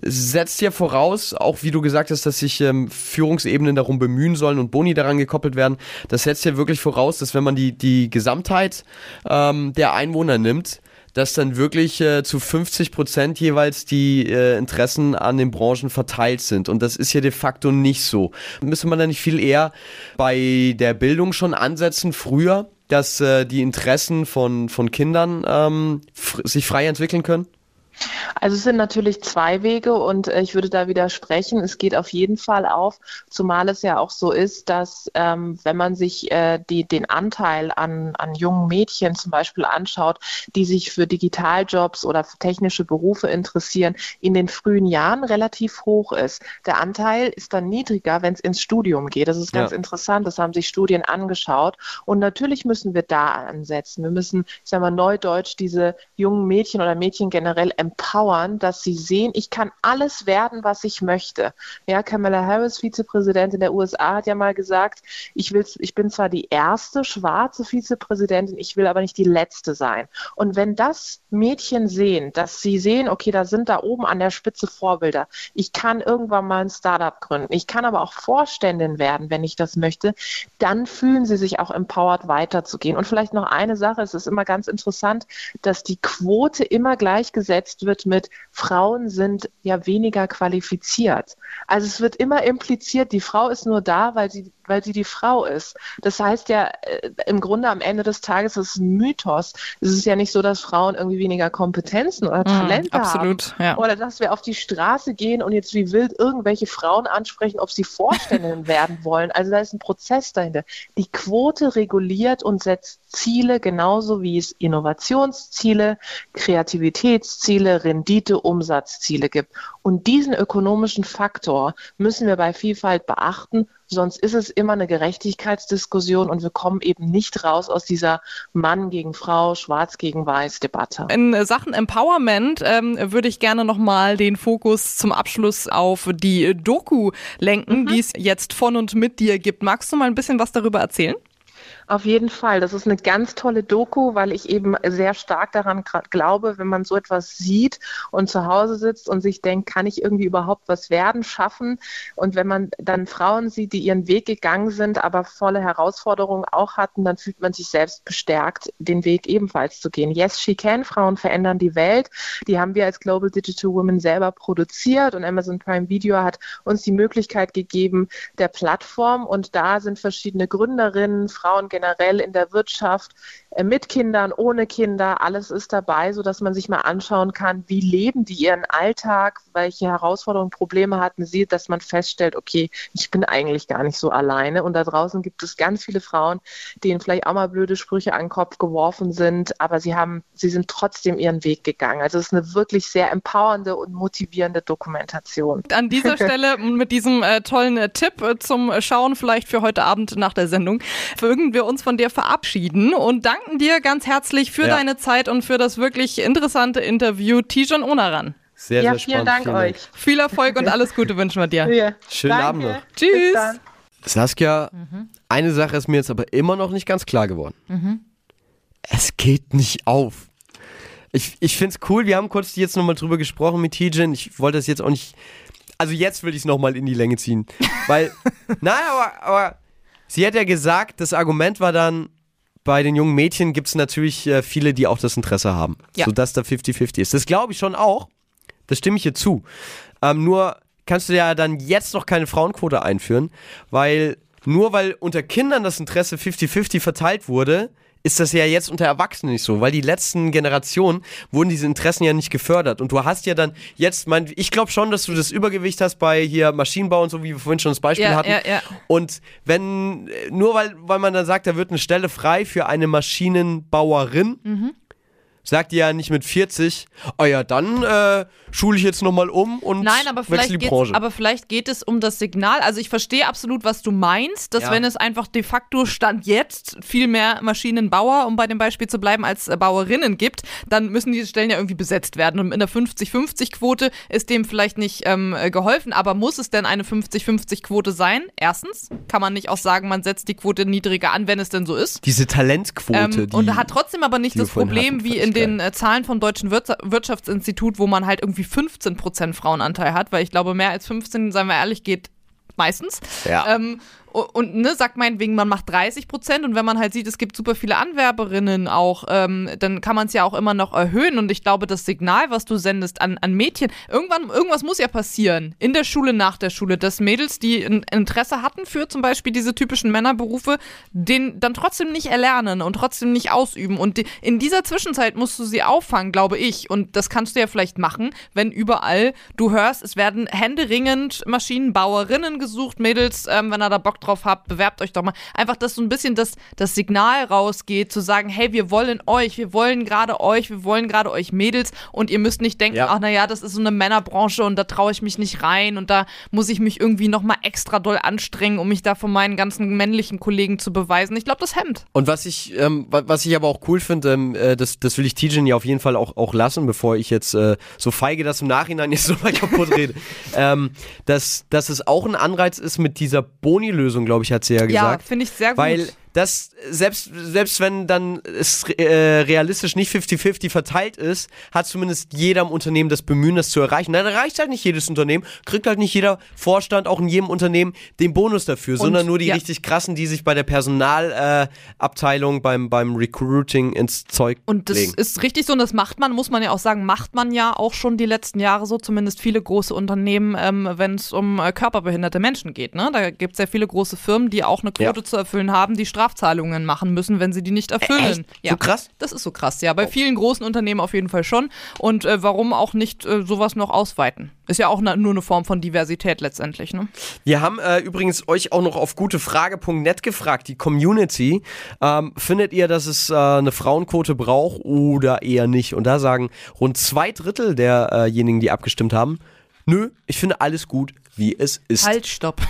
setzt ja voraus, auch wie du gesagt hast, dass sich ähm, Führungsebenen darum bemühen sollen und Boni daran gekoppelt werden. Das setzt ja wirklich voraus, dass wenn man die, die Gesamtheit ähm, der Einwohner nimmt, dass dann wirklich äh, zu 50 Prozent jeweils die äh, Interessen an den Branchen verteilt sind. Und das ist ja de facto nicht so. Müsste man da nicht viel eher bei der Bildung schon ansetzen, früher, dass äh, die Interessen von, von Kindern ähm, sich frei entwickeln können? Also es sind natürlich zwei Wege und äh, ich würde da widersprechen. Es geht auf jeden Fall auf, zumal es ja auch so ist, dass ähm, wenn man sich äh, die, den Anteil an, an jungen Mädchen zum Beispiel anschaut, die sich für Digitaljobs oder für technische Berufe interessieren, in den frühen Jahren relativ hoch ist. Der Anteil ist dann niedriger, wenn es ins Studium geht. Das ist ganz ja. interessant. Das haben sich Studien angeschaut. Und natürlich müssen wir da ansetzen. Wir müssen, ich sage mal, neudeutsch diese jungen Mädchen oder Mädchen generell empowern, dass sie sehen, ich kann alles werden, was ich möchte. Ja, Kamala Harris, Vizepräsidentin der USA, hat ja mal gesagt, ich will, ich bin zwar die erste schwarze Vizepräsidentin, ich will aber nicht die letzte sein. Und wenn das Mädchen sehen, dass sie sehen, okay, da sind da oben an der Spitze Vorbilder. Ich kann irgendwann mal ein Startup gründen. Ich kann aber auch Vorständin werden, wenn ich das möchte. Dann fühlen sie sich auch empowered weiterzugehen. Und vielleicht noch eine Sache. Es ist immer ganz interessant, dass die Quote immer gleichgesetzt wird mit Frauen sind ja weniger qualifiziert. Also es wird immer impliziert, die Frau ist nur da, weil sie weil sie die Frau ist. Das heißt ja, äh, im Grunde am Ende des Tages ist es ein Mythos. Es ist ja nicht so, dass Frauen irgendwie weniger Kompetenzen oder Talente mm, absolut, haben. Ja. Oder dass wir auf die Straße gehen und jetzt wie wild irgendwelche Frauen ansprechen, ob sie Vorständinnen werden wollen. Also da ist ein Prozess dahinter. Die Quote reguliert und setzt Ziele genauso wie es Innovationsziele, Kreativitätsziele, Rendite, Umsatzziele gibt. Und diesen ökonomischen Faktor müssen wir bei Vielfalt beachten Sonst ist es immer eine Gerechtigkeitsdiskussion und wir kommen eben nicht raus aus dieser Mann gegen Frau, Schwarz gegen Weiß Debatte. In Sachen Empowerment ähm, würde ich gerne nochmal den Fokus zum Abschluss auf die Doku lenken, mhm. die es jetzt von und mit dir gibt. Magst du mal ein bisschen was darüber erzählen? Auf jeden Fall. Das ist eine ganz tolle Doku, weil ich eben sehr stark daran glaube, wenn man so etwas sieht und zu Hause sitzt und sich denkt, kann ich irgendwie überhaupt was werden, schaffen? Und wenn man dann Frauen sieht, die ihren Weg gegangen sind, aber volle Herausforderungen auch hatten, dann fühlt man sich selbst bestärkt, den Weg ebenfalls zu gehen. Yes, she can. Frauen verändern die Welt. Die haben wir als Global Digital Women selber produziert und Amazon Prime Video hat uns die Möglichkeit gegeben der Plattform und da sind verschiedene Gründerinnen, Frauen generell in der Wirtschaft, äh, mit Kindern, ohne Kinder, alles ist dabei, sodass man sich mal anschauen kann, wie leben die ihren Alltag, welche Herausforderungen, Probleme hatten sie, dass man feststellt, okay, ich bin eigentlich gar nicht so alleine. Und da draußen gibt es ganz viele Frauen, denen vielleicht auch mal blöde Sprüche an den Kopf geworfen sind, aber sie haben, sie sind trotzdem ihren Weg gegangen. Also es ist eine wirklich sehr empowernde und motivierende Dokumentation. An dieser Stelle mit diesem äh, tollen äh, Tipp äh, zum Schauen vielleicht für heute Abend nach der Sendung, würden wir uns von dir verabschieden und danken dir ganz herzlich für ja. deine Zeit und für das wirklich interessante Interview. Tijon Onaran. Sehr, ja, sehr spannend. Vielen Dank vielen euch. Dank. Viel Erfolg und alles Gute wünschen wir dir. Ja. Schönen Danke. Abend noch. Tschüss. Saskia, mhm. eine Sache ist mir jetzt aber immer noch nicht ganz klar geworden. Mhm. Es geht nicht auf. Ich, ich finde es cool, wir haben kurz jetzt nochmal drüber gesprochen mit Tijin. Ich wollte das jetzt auch nicht. Also jetzt will ich es nochmal in die Länge ziehen. Weil, naja, aber, aber sie hat ja gesagt, das Argument war dann, bei den jungen Mädchen gibt es natürlich äh, viele, die auch das Interesse haben. Ja. Sodass da 50-50 ist. Das glaube ich schon auch. Das stimme ich hier zu. Ähm, nur kannst du ja dann jetzt noch keine Frauenquote einführen, weil nur weil unter Kindern das Interesse 50-50 verteilt wurde, ist das ja jetzt unter Erwachsenen nicht so, weil die letzten Generationen wurden diese Interessen ja nicht gefördert. Und du hast ja dann jetzt, mein, ich glaube schon, dass du das Übergewicht hast bei hier Maschinenbau und so, wie wir vorhin schon das Beispiel ja, hatten. Ja, ja. Und wenn, nur weil, weil man dann sagt, da wird eine Stelle frei für eine Maschinenbauerin, mhm sagt ihr ja nicht mit 40, oh ja, dann äh, schule ich jetzt nochmal um und Nein, aber vielleicht, die Branche. aber vielleicht geht es um das Signal. Also ich verstehe absolut, was du meinst, dass ja. wenn es einfach de facto Stand jetzt viel mehr Maschinenbauer, um bei dem Beispiel zu bleiben, als äh, Bauerinnen gibt, dann müssen diese Stellen ja irgendwie besetzt werden. Und in der 50-50-Quote ist dem vielleicht nicht ähm, geholfen, aber muss es denn eine 50-50-Quote sein? Erstens, kann man nicht auch sagen, man setzt die Quote niedriger an, wenn es denn so ist. Diese Talentquote. Ähm, die, und hat trotzdem aber nicht das Problem hatten, wie in den äh, Zahlen vom Deutschen Wirtschaftsinstitut, wo man halt irgendwie 15 Prozent Frauenanteil hat, weil ich glaube, mehr als 15, seien wir ehrlich, geht meistens. Ja. Ähm, und ne, sagt meinetwegen, man macht 30 Prozent und wenn man halt sieht, es gibt super viele Anwerberinnen auch, ähm, dann kann man es ja auch immer noch erhöhen. Und ich glaube, das Signal, was du sendest an, an Mädchen, irgendwann, irgendwas muss ja passieren, in der Schule, nach der Schule, dass Mädels, die ein Interesse hatten für zum Beispiel diese typischen Männerberufe, den dann trotzdem nicht erlernen und trotzdem nicht ausüben. Und die, in dieser Zwischenzeit musst du sie auffangen, glaube ich. Und das kannst du ja vielleicht machen, wenn überall du hörst, es werden händeringend Maschinenbauerinnen gesucht, Mädels, ähm, wenn er da Bock drauf habt, bewerbt euch doch mal. Einfach, dass so ein bisschen das, das Signal rausgeht, zu sagen, hey, wir wollen euch, wir wollen gerade euch, wir wollen gerade euch Mädels und ihr müsst nicht denken, Ja. ach naja, das ist so eine Männerbranche und da traue ich mich nicht rein und da muss ich mich irgendwie nochmal extra doll anstrengen, um mich da von meinen ganzen männlichen Kollegen zu beweisen. Ich glaube, das hemmt. Und was ich, ähm, wa- was ich aber auch cool finde, ähm, äh, das, das will ich Tijen ja auf jeden Fall auch, auch lassen, bevor ich jetzt äh, so feige das im Nachhinein jetzt so mal kaputt rede, ähm, dass, dass es auch ein Anreiz ist mit dieser Boni-Lösung, glaube ich, hat sie ja Ja, gesagt. finde ich sehr gut. Weil das, selbst, selbst wenn dann es äh, realistisch nicht 50-50 verteilt ist, hat zumindest jeder im Unternehmen das Bemühen, das zu erreichen. Dann erreicht halt nicht jedes Unternehmen, kriegt halt nicht jeder Vorstand auch in jedem Unternehmen den Bonus dafür, sondern nur die ja. richtig krassen, die sich bei der Personalabteilung äh, beim, beim Recruiting ins Zeug Und das legen. ist richtig so und das macht man, muss man ja auch sagen, macht man ja auch schon die letzten Jahre so, zumindest viele große Unternehmen, ähm, wenn es um äh, körperbehinderte Menschen geht. Ne? Da gibt es ja viele große Firmen, die auch eine Quote Ja. zu erfüllen haben, die Strafzahlungen machen müssen, wenn sie die nicht erfüllen. Echt? Ja. So krass? Das ist so krass, ja. Bei vielen großen Unternehmen auf jeden Fall schon. Und äh, warum auch nicht äh, sowas noch ausweiten? Ist ja auch na, nur eine Form von Diversität letztendlich, ne? Wir haben äh, übrigens euch auch noch auf gutefrage.net gefragt, die Community. Ähm, findet ihr, dass es äh, eine Frauenquote braucht oder eher nicht? Und da sagen rund zwei Drittel derjenigen, die abgestimmt haben, nö, ich finde alles gut, wie es ist. Halt, stopp.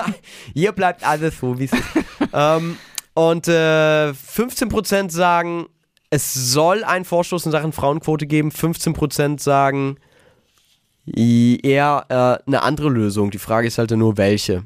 Hier bleibt alles so, wie es ist. ähm, und äh, 15% sagen, es soll einen Vorstoß in Sachen Frauenquote geben. 15% sagen eher äh, eine andere Lösung. Die Frage ist halt nur, welche.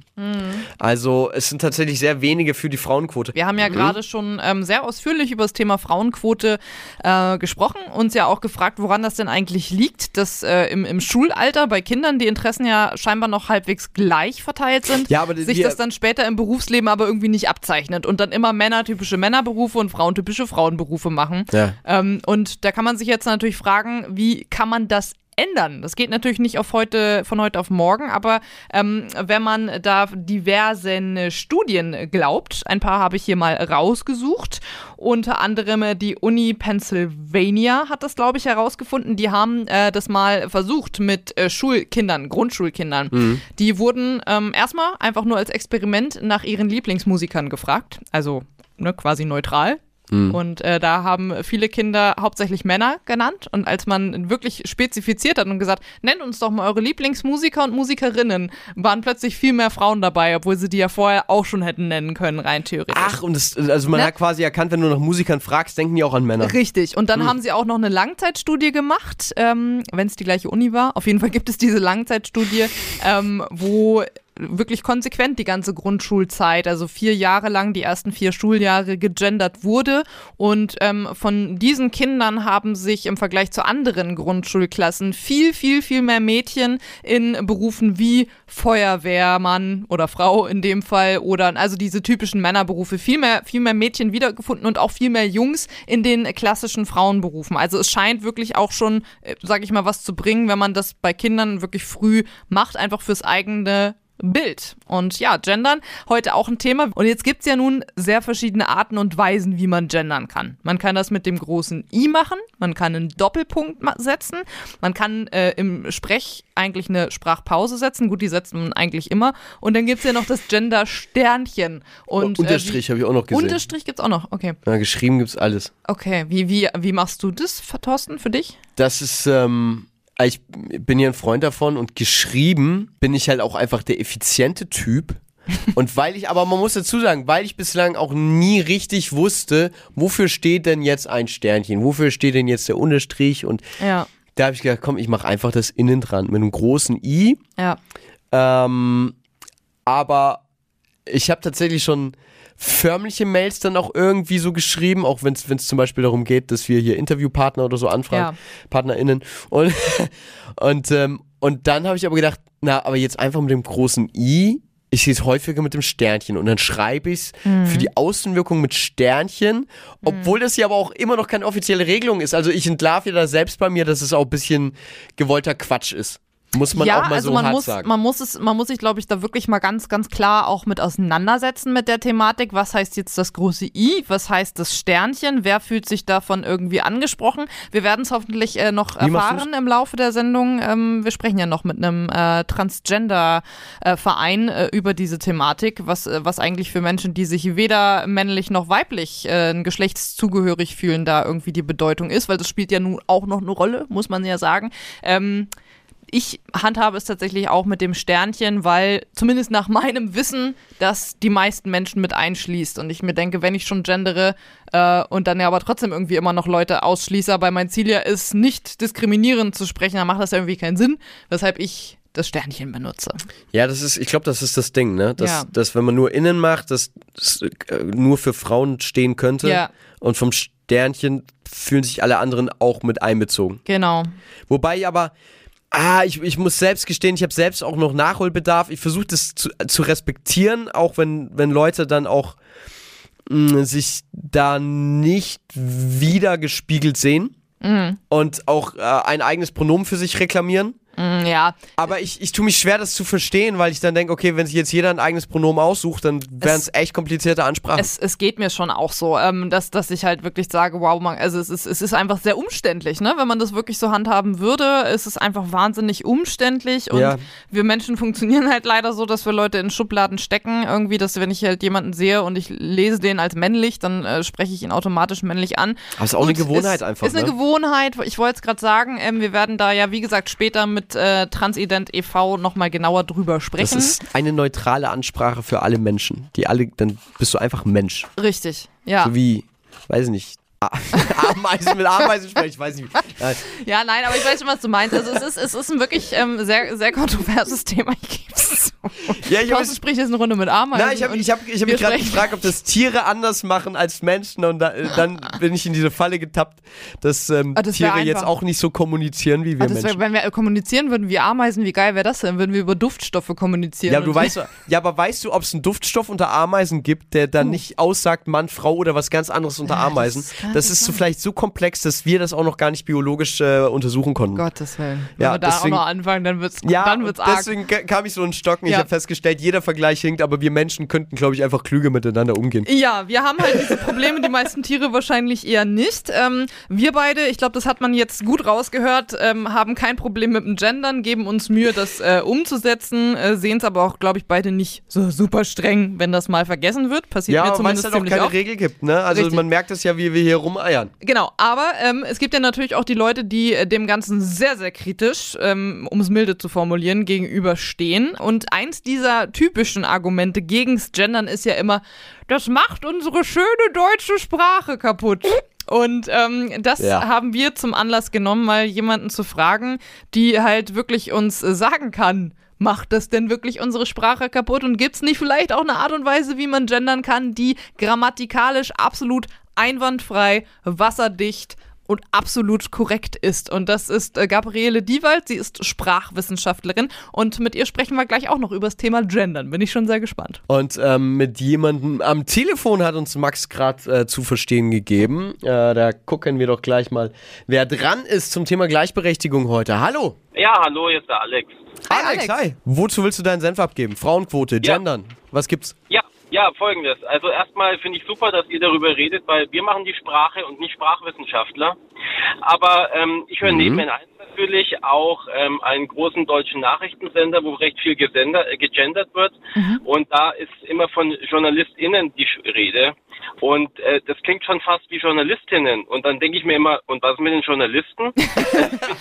Also es sind tatsächlich sehr wenige für die Frauenquote. Wir haben ja gerade schon ähm, sehr ausführlich über das Thema Frauenquote äh, gesprochen, uns ja auch gefragt, woran das denn eigentlich liegt, dass äh, im, im Schulalter bei Kindern die Interessen ja scheinbar noch halbwegs gleich verteilt sind, Ja, aber sich das dann später im Berufsleben aber irgendwie nicht abzeichnet und dann immer Männer typische Männerberufe und Frauen typische Frauenberufe machen. Ja. Ähm, und da kann man sich jetzt natürlich fragen, wie kann man das ändern? Das geht natürlich nicht auf heute, von heute auf morgen, aber ähm, wenn man da diversen Studien glaubt, ein paar habe ich hier mal rausgesucht, unter anderem die Uni Pennsylvania hat das, glaube ich, herausgefunden. Die haben äh, das mal versucht mit äh, Schulkindern, Grundschulkindern. Die wurden ähm, erstmal einfach nur als Experiment nach ihren Lieblingsmusikern gefragt, also ne, quasi neutral. Und äh, da haben viele Kinder hauptsächlich Männer genannt. Und als man wirklich spezifiziert hat und gesagt, nennt uns doch mal eure Lieblingsmusiker und Musikerinnen, waren plötzlich viel mehr Frauen dabei, obwohl sie die ja vorher auch schon hätten nennen können, rein theoretisch. Ach, und das, also man Ne? hat quasi erkannt, wenn du nach Musikern fragst, denken die auch an Männer. Richtig. Und dann haben sie auch noch eine Langzeitstudie gemacht, ähm, wenn es die gleiche Uni war. Auf jeden Fall gibt es diese Langzeitstudie, ähm, wo wirklich konsequent die ganze Grundschulzeit, also vier Jahre lang, die ersten vier Schuljahre gegendert wurde. Und ähm, von diesen Kindern haben sich im Vergleich zu anderen Grundschulklassen viel, viel, viel mehr Mädchen in Berufen wie Feuerwehrmann oder Frau in dem Fall oder also diese typischen Männerberufe viel mehr, viel mehr Mädchen wiedergefunden und auch viel mehr Jungs in den klassischen Frauenberufen. Also es scheint wirklich auch schon, äh, sag ich mal, was zu bringen, wenn man das bei Kindern wirklich früh macht, einfach fürs eigene Bild. Und ja, Gendern, heute auch ein Thema. Und jetzt gibt's ja nun sehr verschiedene Arten und Weisen, wie man gendern kann. Man kann das mit dem großen I machen, man kann einen Doppelpunkt setzen, man kann äh, im Sprech eigentlich eine Sprachpause setzen. Gut, die setzt man eigentlich immer. Und dann gibt's ja noch das Gender-Sternchen. Und, äh, Unterstrich wie- habe ich auch noch gesehen. Unterstrich gibt's auch noch, okay. ja, geschrieben gibt's alles. Okay, wie, wie, wie machst du das, Thorsten, für dich? Das ist, ähm, ich bin ja ein Freund davon und geschrieben bin ich halt auch einfach der effiziente Typ. Und weil ich, aber man muss dazu sagen, weil ich bislang auch nie richtig wusste, wofür steht denn jetzt ein Sternchen, wofür steht denn jetzt der Unterstrich und Ja, da habe ich gedacht, komm, ich mache einfach das innen dran mit einem großen I. ja. Ähm, aber ich habe tatsächlich schon förmliche Mails dann auch irgendwie so geschrieben, auch wenn es zum Beispiel darum geht, dass wir hier Interviewpartner oder so anfragen, PartnerInnen. Und, und, ähm, und dann habe ich aber gedacht, na, aber jetzt einfach mit dem großen I ich sehe es häufiger mit dem Sternchen und dann schreibe ich es Mhm. für die Außenwirkung mit Sternchen, obwohl das ja aber auch immer noch keine offizielle Regelung ist. Also ich entlarve ja da selbst bei mir, dass es auch ein bisschen gewollter Quatsch ist. Muss man ja, auch mal also so man hart muss, sagen. man muss es, man muss sich, glaube ich, da wirklich mal ganz, ganz klar auch mit auseinandersetzen mit der Thematik. Was heißt jetzt das große I? Was heißt das Sternchen? Wer fühlt sich davon irgendwie angesprochen? Wir werden es hoffentlich äh, noch erfahren im Laufe der Sendung. Ähm, wir sprechen ja noch mit einem äh, Transgender-Verein äh, über diese Thematik, was, äh, was eigentlich für Menschen, die sich weder männlich noch weiblich äh, geschlechtszugehörig fühlen, da irgendwie die Bedeutung ist, weil das spielt ja nun auch noch eine Rolle, muss man ja sagen. Ähm, ich handhabe es tatsächlich auch mit dem Sternchen, weil zumindest nach meinem Wissen das die meisten Menschen mit einschließt. Und ich mir denke, wenn ich schon gendere äh, und dann ja aber trotzdem irgendwie immer noch Leute ausschließe, aber mein Ziel ja ist, nicht diskriminierend zu sprechen, dann macht das ja irgendwie keinen Sinn, weshalb ich das Sternchen benutze. Ja, das ist, ich glaube, das ist das Ding, ne? Dass, Ja. dass wenn man nur innen macht, dass das äh, nur für Frauen stehen könnte. Ja. Und vom Sternchen fühlen sich alle anderen auch mit einbezogen. Genau. Wobei aber, ah, ich, ich muss selbst gestehen, ich habe selbst auch noch Nachholbedarf. Ich versuche das zu, zu respektieren, auch wenn, wenn Leute dann auch mh, sich da nicht wieder gespiegelt sehen und auch äh, ein eigenes Pronomen für sich reklamieren. Mm, ja, Aber ich, ich tue mich schwer, das zu verstehen, weil ich dann denke, okay, wenn sich jetzt jeder ein eigenes Pronomen aussucht, dann wären es echt komplizierte Ansprachen. Es, es geht mir schon auch so, ähm, dass, dass ich halt wirklich sage, wow, man, also es ist, es ist einfach sehr umständlich, ne? Wenn man das wirklich so handhaben würde, ist es einfach wahnsinnig umständlich und Ja. wir Menschen funktionieren halt leider so, dass wir Leute in Schubladen stecken. Irgendwie, dass wenn ich halt jemanden sehe und ich lese den als männlich, dann äh, spreche ich ihn automatisch männlich an. Aber ist auch eine Gut, Gewohnheit ist, einfach, Ist eine ne? Gewohnheit. Ich wollte es gerade sagen, ähm, wir werden da ja, wie gesagt, später mit äh, Transident e.V. nochmal genauer drüber Das sprechen. ist eine neutrale Ansprache für alle Menschen. Die alle, dann bist du einfach Mensch. Richtig, ja. So wie, weiß ich nicht, Ameisen mit Ameisen sprechen, ich weiß nicht. Nein. Ja, nein, aber ich weiß schon, was du meinst. Also es ist, es ist ein wirklich ähm, sehr, sehr kontroverses Thema. Ich gebe es zu. Ja, ich Thorsten spricht jetzt eine Runde mit Ameisen. nein, ich habe ich hab, ich hab mich gerade gefragt, ob das Tiere anders machen als Menschen und da, äh, dann bin ich in diese Falle getappt, dass ähm, Ah, das Tiere jetzt einfach. auch nicht so kommunizieren wie wir Ah, das wär, Menschen. wenn wir kommunizieren würden wie Ameisen, wie geil wäre das denn? Würden wir über Duftstoffe kommunizieren? Ja, du weißt, ja, aber weißt du, ob es einen Duftstoff unter Ameisen gibt, der dann nicht aussagt Mann, Frau oder was ganz anderes unter Ameisen? Das ist so vielleicht so komplex, dass wir das auch noch gar nicht biologisch äh, untersuchen konnten. Gottes Willen. Wenn Ja, wir da deswegen- auch noch anfangen, dann wird's, Ja, dann wird's arg. deswegen ka- kam ich so in Stocken. Ich Ja. habe festgestellt, jeder Vergleich hinkt, aber wir Menschen könnten, glaube ich, einfach klüger miteinander umgehen. Ja, wir haben halt diese Probleme, die meisten Tiere wahrscheinlich eher nicht. Ähm, wir beide, ich glaube, das hat man jetzt gut rausgehört, ähm, haben kein Problem mit dem Gendern, geben uns Mühe, das äh, umzusetzen, äh, sehen es aber auch, glaube ich, beide nicht so super streng, wenn das mal vergessen wird. Passiert Ja, mir weil es zumindest halt auch keine oft. Regel gibt, ne? Also Richtig. man merkt es ja, wie wir hier rumeiern. Genau, aber ähm, es gibt ja natürlich auch die Leute, die äh, dem Ganzen sehr, sehr kritisch, ähm, um es milde zu formulieren, gegenüberstehen. Und eins dieser typischen Argumente gegens Gendern ist ja immer, das macht unsere schöne deutsche Sprache kaputt. Und ähm, das Ja. haben wir zum Anlass genommen, mal jemanden zu fragen, die halt wirklich uns äh, sagen kann, macht das denn wirklich unsere Sprache kaputt? Und gibt es nicht vielleicht auch eine Art und Weise, wie man gendern kann, die grammatikalisch absolut einwandfrei, wasserdicht und absolut korrekt ist. Und das ist äh, Gabriele Diewald, sie ist Sprachwissenschaftlerin und mit ihr sprechen wir gleich auch noch über das Thema Gendern. Bin ich schon sehr gespannt. Und ähm, mit jemandem am Telefon hat uns Max gerade äh, zu verstehen gegeben. Äh, da gucken wir doch gleich mal, wer dran ist zum Thema Gleichberechtigung heute. Hallo! Ja, hallo, hier ist der Alex. Hi, Alex. hi. Wozu willst du deinen Senf abgeben? Frauenquote, Ja. Gendern. Was gibt's? Ja, ja, folgendes. Also erstmal finde ich super, dass ihr darüber redet, weil wir machen die Sprache und nicht Sprachwissenschaftler. Aber ähm, ich höre neben N1 natürlich auch ähm, einen großen deutschen Nachrichtensender, wo recht viel gesender, äh, gegendert wird. Und da ist immer von JournalistInnen die Rede. Und äh, das klingt schon fast wie Journalistinnen. Und dann denke ich mir immer, und was mit den Journalisten?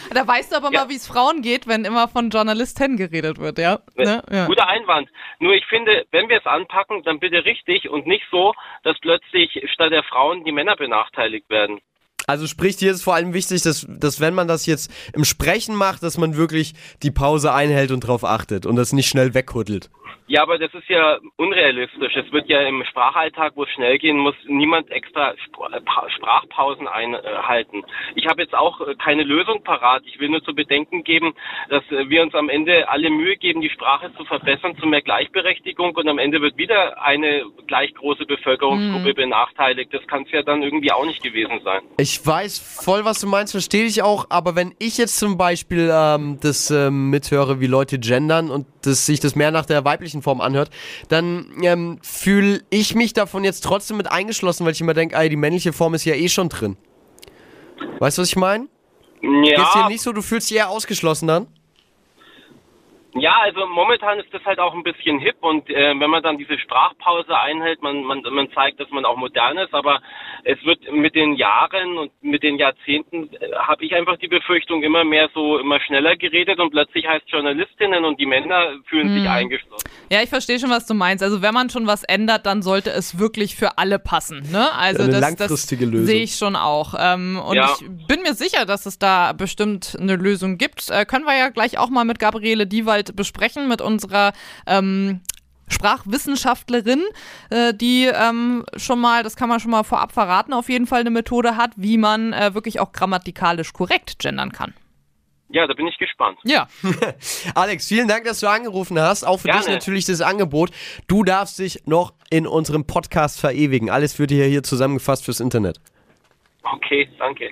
Da weißt du aber Ja. mal, wie es Frauen geht, wenn immer von Journalisten geredet wird, ja? Ne? ja. Guter Einwand. Nur ich finde, wenn wir es anpacken, dann bitte richtig und nicht so, dass plötzlich statt der Frauen die Männer benachteiligt werden. Also sprich, dir ist vor allem wichtig, dass, dass wenn man das jetzt im Sprechen macht, dass man wirklich die Pause einhält und drauf achtet und das nicht schnell weghuddelt. Ja, aber das ist ja unrealistisch. Es wird ja im Sprachalltag, wo es schnell gehen muss, niemand extra äh, Pa- Sprachpausen einhalten. Ich habe jetzt auch äh, keine Lösung parat. Ich will nur zu bedenken geben, dass äh, wir uns am Ende alle Mühe geben, die Sprache zu verbessern, zu mehr Gleichberechtigung und am Ende wird wieder eine gleich große Bevölkerungsgruppe benachteiligt. Das kann es ja dann irgendwie auch nicht gewesen sein. Ich weiß voll, was du meinst, verstehe ich auch, aber wenn ich jetzt zum Beispiel ähm, das ähm, mithöre, wie Leute gendern und das, sich das mehr nach der weiblichen Form anhört, dann ähm, fühle ich mich davon jetzt trotzdem mit eingeschlossen, weil ich immer denke, die männliche Form ist ja eh schon drin. Weißt du, was ich meine? Geht's dir Ja, nicht so, du fühlst dich eher ausgeschlossen dann? Ja, also momentan ist das halt auch ein bisschen hip und äh, wenn man dann diese Sprachpause einhält, man, man, man zeigt, dass man auch modern ist, aber es wird mit den Jahren und mit den Jahrzehnten äh, habe ich einfach die Befürchtung immer mehr so immer schneller geredet und plötzlich heißt Journalistinnen und die Männer fühlen sich eingeschlossen. Ja, ich verstehe schon, was du meinst. Also wenn man schon was ändert, dann sollte es wirklich für alle passen. Ne? Also Eine das, langfristige das Lösung. sehe ich schon auch. Ähm, und Ja. ich bin mir sicher, dass es da bestimmt eine Lösung gibt. Äh, können wir ja gleich auch mal mit Gabriele Diewald besprechen, mit unserer ähm, Sprachwissenschaftlerin, äh, die ähm, schon mal, das kann man schon mal vorab verraten, auf jeden Fall eine Methode hat, wie man äh, wirklich auch grammatikalisch korrekt gendern kann. Ja, da bin ich gespannt. Ja, Alex, vielen Dank, dass du angerufen hast. Auch für Gerne. dich natürlich das Angebot. Du darfst dich noch in unserem Podcast verewigen. Alles wird hier, hier zusammengefasst fürs Internet. Okay, danke.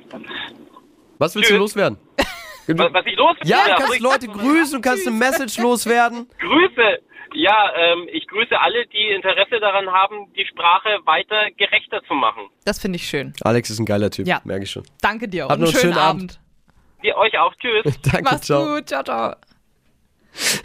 Was willst du Tschüss. loswerden? Was, was ich los Ja, du Ja, kannst Leute grüßen, du kannst eine Message loswerden. Grüße. Ja, ähm, ich grüße alle, die Interesse daran haben, die Sprache weiter gerechter zu machen. das finde ich schön. Alex ist ein geiler Typ, Ja. merke ich schon. Danke dir Hab und noch einen einen schönen, schönen Abend. Abend. Dir euch auch. Tschüss. Danke, Mach's ciao. gut, ciao, ciao.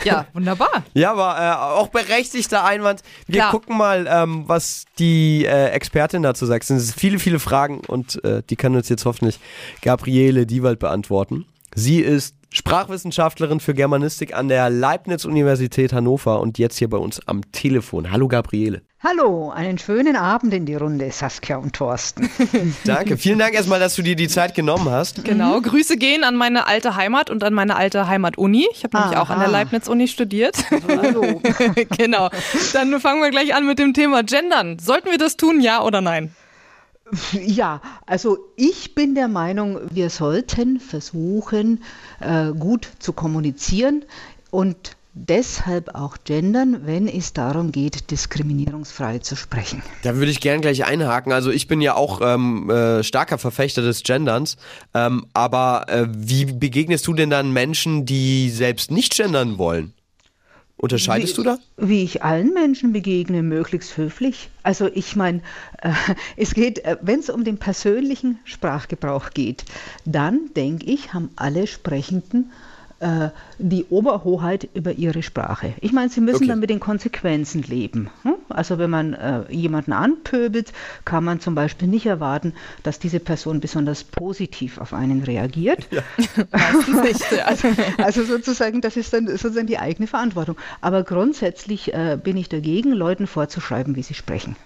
Ja, wunderbar. Ja, aber äh, auch berechtigter Einwand. Wir Klar. gucken mal, ähm, was die äh, Expertin dazu sagt. Es sind viele, viele Fragen und äh, die kann uns jetzt hoffentlich Gabriele Diewald beantworten. Sie ist Sprachwissenschaftlerin für Germanistik an der Leibniz-Universität Hannover und jetzt hier bei uns am Telefon. Hallo Gabriele. Hallo, einen schönen Abend in die Runde, Saskia und Thorsten. Danke. Vielen Dank erstmal, dass du dir die Zeit genommen hast. Genau, Grüße gehen an meine alte Heimat und an meine alte Heimat-Uni. Ich habe nämlich auch an der Aha. Leibniz-Uni studiert. Hallo. genau. Dann fangen wir gleich an mit dem Thema Gendern. Sollten wir das tun, ja oder nein? Ja, also ich bin der Meinung, wir sollten versuchen, äh, gut zu kommunizieren und deshalb auch gendern, wenn es darum geht, diskriminierungsfrei zu sprechen. Da würde ich gern gleich einhaken. Also ich bin ja auch ähm, äh, starker Verfechter des Genderns. Ähm, aber äh, wie begegnest du denn dann Menschen, die selbst nicht gendern wollen? Unterscheidest du da? Wie ich allen Menschen begegne, möglichst höflich. Also ich meine, äh, es geht, äh, wenn es um den persönlichen Sprachgebrauch geht, dann denke ich, haben alle Sprechenden äh, die Oberhoheit über ihre Sprache. Ich meine, sie müssen Okay. dann mit den Konsequenzen leben. hm? Also wenn man äh, jemanden anpöbelt, kann man zum Beispiel nicht erwarten, dass diese Person besonders positiv auf einen reagiert. Meistens nicht. Ja. Also sozusagen, das ist dann sozusagen die eigene Verantwortung. Aber grundsätzlich äh, bin ich dagegen, Leuten vorzuschreiben, wie sie sprechen.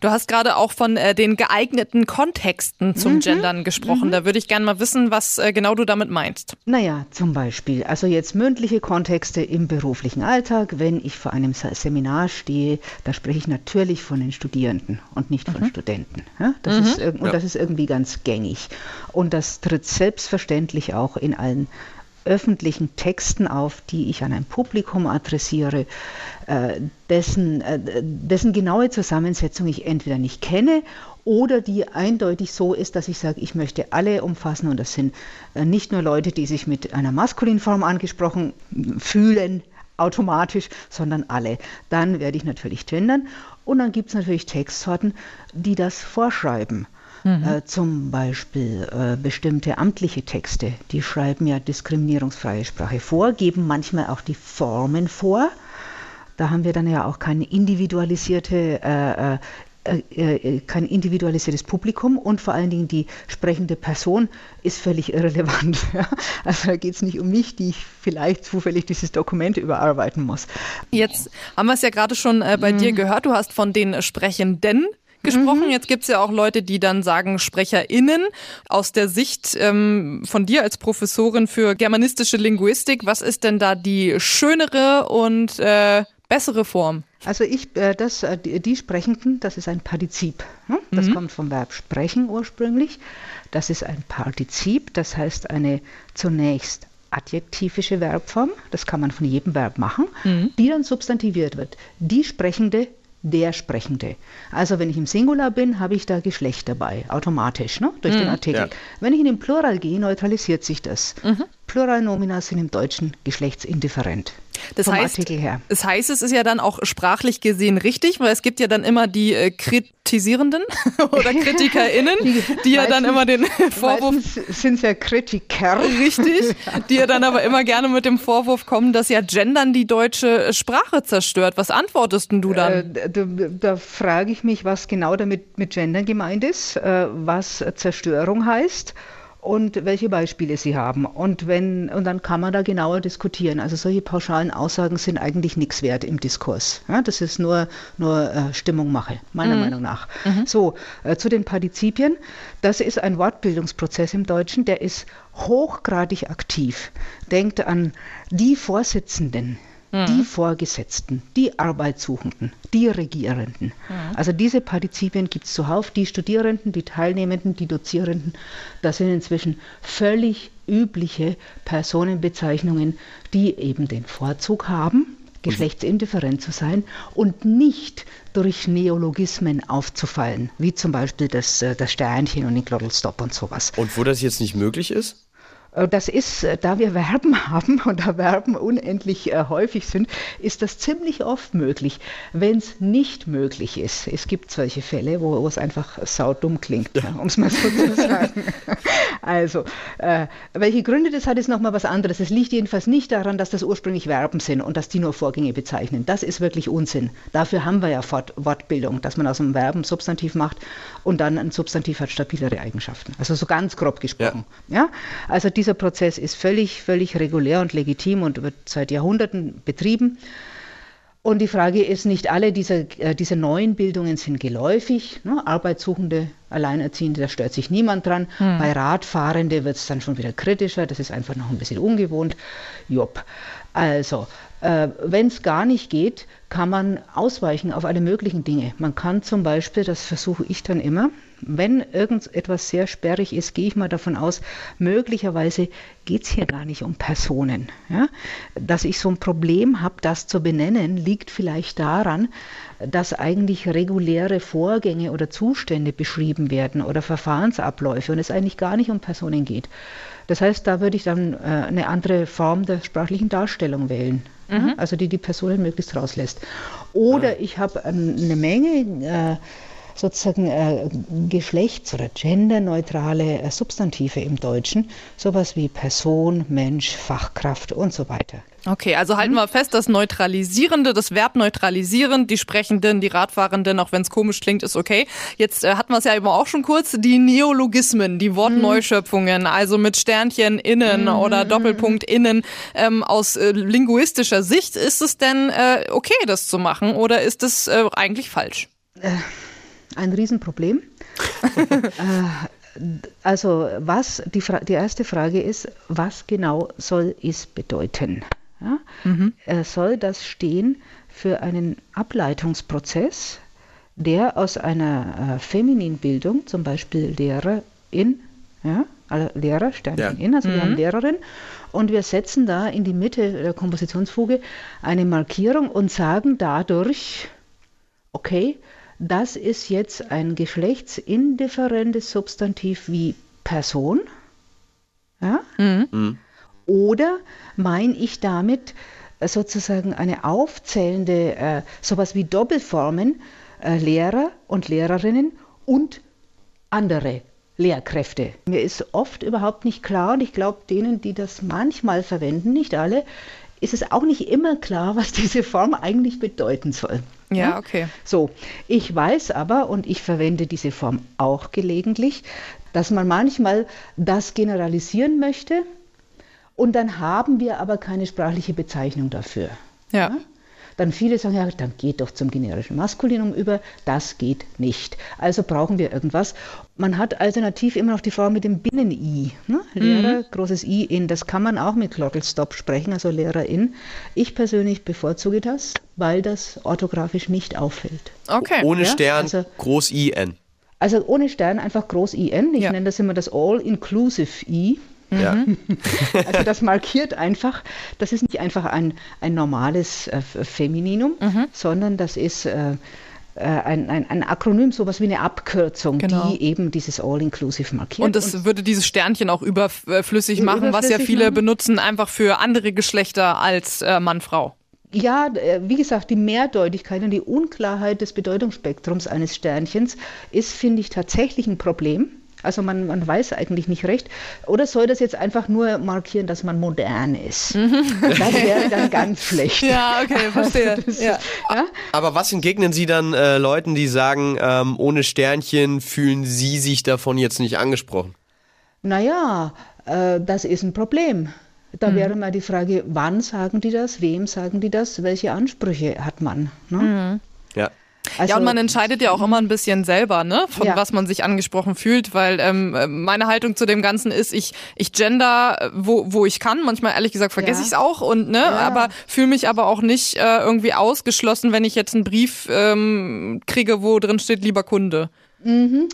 Du hast gerade auch von äh, den geeigneten Kontexten zum Gendern gesprochen. Da würde ich gerne mal wissen, was äh, genau du damit meinst. Naja, zum Beispiel, also jetzt mündliche Kontexte im beruflichen Alltag. Wenn ich vor einem Se- Seminar stehe, da spreche ich natürlich von den Studierenden und nicht von Studenten. Ja? Das ist, irg- und das ist irgendwie ganz gängig. Und das tritt selbstverständlich auch in allen öffentlichen Texten auf, die ich an ein Publikum adressiere, äh, dessen, äh, dessen genaue Zusammensetzung ich entweder nicht kenne oder die eindeutig so ist, dass ich sage, ich möchte alle umfassen und das sind äh, nicht nur Leute, die sich mit einer Maskulinform angesprochen fühlen, automatisch, sondern alle. Dann werde ich natürlich gendern und dann gibt es natürlich Textsorten, die das vorschreiben. Äh, zum Beispiel äh, bestimmte amtliche Texte, die schreiben ja diskriminierungsfreie Sprache vor, geben manchmal auch die Formen vor. Da haben wir dann ja auch keine individualisierte äh, äh, kein individualisiertes Publikum und vor allen Dingen die sprechende Person ist völlig irrelevant. Also da geht es nicht um mich, die ich vielleicht zufällig dieses Dokument überarbeiten muss. Jetzt haben wir es ja gerade schon äh, bei dir gehört. Du hast von den Sprechenden gesprochen. Jetzt gibt es ja auch Leute, die dann sagen SprecherInnen. Aus der Sicht ähm, von dir als Professorin für germanistische Linguistik, was ist denn da die schönere und äh, bessere Form? Also ich, äh, das, äh, die, die Sprechenden, das ist ein Partizip. Ne? Das mhm. kommt vom Verb sprechen ursprünglich. Das ist ein Partizip, das heißt eine zunächst adjektivische Verbform, das kann man von jedem Verb machen, mhm. die dann substantiviert wird. Die Sprechende der Sprechende. Also wenn ich im Singular bin, habe ich da Geschlecht dabei, automatisch, ne? durch mhm, den Artikel. Ja. Wenn ich in den Plural gehe, neutralisiert sich das. Mhm. Pluralnomina sind im Deutschen geschlechtsindifferent. Das heißt, das heißt, es ist ja dann auch sprachlich gesehen richtig, weil es gibt ja dann immer die äh, Kritisierenden oder KritikerInnen, die, die ja dann immer den Vorwurf. sind ja Kritiker. Richtig, die ja dann aber immer gerne mit dem Vorwurf kommen, dass ja Gendern die deutsche Sprache zerstört. Was antwortest du dann? Äh, da, da frage ich mich, was genau damit mit Gendern gemeint ist, äh, was Zerstörung heißt und welche Beispiele sie haben. Und, wenn, und dann kann man da genauer diskutieren. Also solche pauschalen Aussagen sind eigentlich nichts wert im Diskurs. Ja, das ist nur, nur äh, Stimmungmache, meiner mhm. Meinung nach. Mhm. So, äh, zu den Partizipien. Das ist ein Wortbildungsprozess im Deutschen, der ist hochgradig aktiv. Denkt an die Vorsitzenden mhm. die Vorgesetzten, die Arbeitssuchenden, die Regierenden. Mhm. Also diese Partizipien gibt es zuhauf. Die Studierenden, die Teilnehmenden, die Dozierenden, das sind inzwischen völlig übliche Personenbezeichnungen, die eben den Vorzug haben, geschlechtsindifferent zu sein und nicht durch Neologismen aufzufallen, wie zum Beispiel das, äh, das Sternchen und den Glottelstopp und sowas. Und wo das jetzt nicht möglich ist? Äh, das ist, äh, da wir Verben haben und da Verben unendlich äh, häufig sind, ist das ziemlich oft möglich. Wenn es nicht möglich ist, es gibt solche Fälle, wo, wo es einfach saudumm klingt, ja. um es mal so zu sagen. also, äh, welche Gründe das hat, ist nochmal was anderes. Es liegt jedenfalls nicht daran, dass das ursprünglich Verben sind und dass die nur Vorgänge bezeichnen. Das ist wirklich Unsinn. Dafür haben wir ja Fort Wortbildung, dass man aus einem Verben Substantiv macht und dann ein Substantiv hat stabilere Eigenschaften. Also so ganz grob gesprochen. Ja? ja? Also dieser Prozess ist völlig, völlig regulär und legitim und wird seit Jahrhunderten betrieben. Und die Frage ist, nicht alle dieser, äh, diese neuen Bildungen sind geläufig. Ne? Arbeitssuchende, Alleinerziehende, da stört sich niemand dran. Hm. Bei Radfahrende wird es dann schon wieder kritischer, das ist einfach noch ein bisschen ungewohnt. Jopp. Also, äh, Wenn es gar nicht geht, kann man ausweichen auf alle möglichen Dinge. Man kann zum Beispiel, das versuche ich dann immer, wenn irgendetwas sehr sperrig ist, gehe ich mal davon aus, möglicherweise geht es hier gar nicht um Personen. Ja? Dass ich so ein Problem habe, das zu benennen, liegt vielleicht daran, dass eigentlich reguläre Vorgänge oder Zustände beschrieben werden oder Verfahrensabläufe und es eigentlich gar nicht um Personen geht. Das heißt, da würde ich dann äh, eine andere Form der sprachlichen Darstellung wählen. Mhm. Also die die Personen möglichst rauslässt. Oder mhm. ich habe eine Menge äh, sozusagen äh, geschlechts- oder genderneutrale äh, Substantive im Deutschen, sowas wie Person, Mensch, Fachkraft und so weiter. Okay, also halten wir fest, das Neutralisierende, das Verb neutralisierend, die Sprechenden, die Radfahrenden, auch wenn es komisch klingt, ist okay. Jetzt äh, hatten wir es ja eben auch schon kurz, die Neologismen, die Wortneuschöpfungen, also mit Sternchen innen mhm. oder Doppelpunkt innen. Ähm, aus äh, linguistischer Sicht, ist es denn äh, okay, das zu machen oder ist es äh, eigentlich falsch? Ein Riesenproblem. Äh, also was die, die erste Frage ist, was genau soll es bedeuten? Ja? Mhm. Äh, soll das stehen für einen Ableitungsprozess, der aus einer äh, Femininbildung, zum Beispiel Lehrerin, ja, also Lehrer, Sternchen ja. in, also mhm. wir haben mhm. Lehrerin und wir setzen da in die Mitte der Kompositionsfuge eine Markierung und sagen dadurch, okay, das ist jetzt ein geschlechtsindifferentes Substantiv wie Person. Ja? Mhm. Oder meine ich damit äh, sozusagen eine aufzählende, äh, sowas wie Doppelformen, äh, Lehrer und Lehrerinnen und andere Lehrkräfte. Mir ist oft überhaupt nicht klar, und ich glaube denen, die das manchmal verwenden, nicht alle, ist es auch nicht immer klar, was diese Form eigentlich bedeuten soll. Ja, okay. So, ich weiß aber, und ich verwende diese Form auch gelegentlich, dass man manchmal das generalisieren möchte, und dann haben wir aber keine sprachliche Bezeichnung dafür. Ja. Dann viele sagen, ja, dann geht doch zum generischen Maskulinum über. Das geht nicht. Also brauchen wir irgendwas. Man hat alternativ immer noch die Frau mit dem Binnen-I. Ne? Lehrer, großes I in. Das kann man auch mit Glockelstop sprechen, also Lehrerin. Ich persönlich bevorzuge das, weil das orthografisch nicht auffällt. Okay. Ohne Ja, Stern, also- groß IN. Also ohne Stern einfach groß IN. Ich Ja. nenne das immer das All-Inclusive I. Ja. Also das markiert einfach, das ist nicht einfach ein, ein normales äh, Femininum, sondern das ist äh, äh, ein, ein, ein Akronym, sowas wie eine Abkürzung, Genau. die eben dieses All-Inclusive markiert. Und das würde dieses Sternchen auch überflüssig machen, was ja Überflüssig viele machen. benutzen, einfach für andere Geschlechter als äh, Mann, Frau. Ja, wie gesagt, die Mehrdeutigkeit und die Unklarheit des Bedeutungsspektrums eines Sternchens ist, finde ich, tatsächlich ein Problem. Also man, man weiß eigentlich nicht recht. Oder soll das jetzt einfach nur markieren, dass man modern ist? Das wäre dann ganz schlecht. Ja, okay, verstehe. Also das ja. ist- ja? Aber was entgegnen Sie dann äh, Leuten, die sagen, ähm, ohne Sternchen fühlen Sie sich davon jetzt nicht angesprochen? Naja, äh, das ist ein Problem. Da wäre mal die Frage, wann sagen die das, wem sagen die das, welche Ansprüche hat man? Ne? Ja. Also, ja, und man entscheidet ja auch immer ein bisschen selber, ne, von Ja. was man sich angesprochen fühlt, weil ähm, äh, meine Haltung zu dem Ganzen ist, ich, ich gender, äh, wo, wo ich kann. Manchmal, ehrlich gesagt, vergesse Ja. ich es auch und ne, aber fühle mich aber auch nicht äh, irgendwie ausgeschlossen, wenn ich jetzt einen Brief ähm, kriege, wo drin steht, lieber Kunde.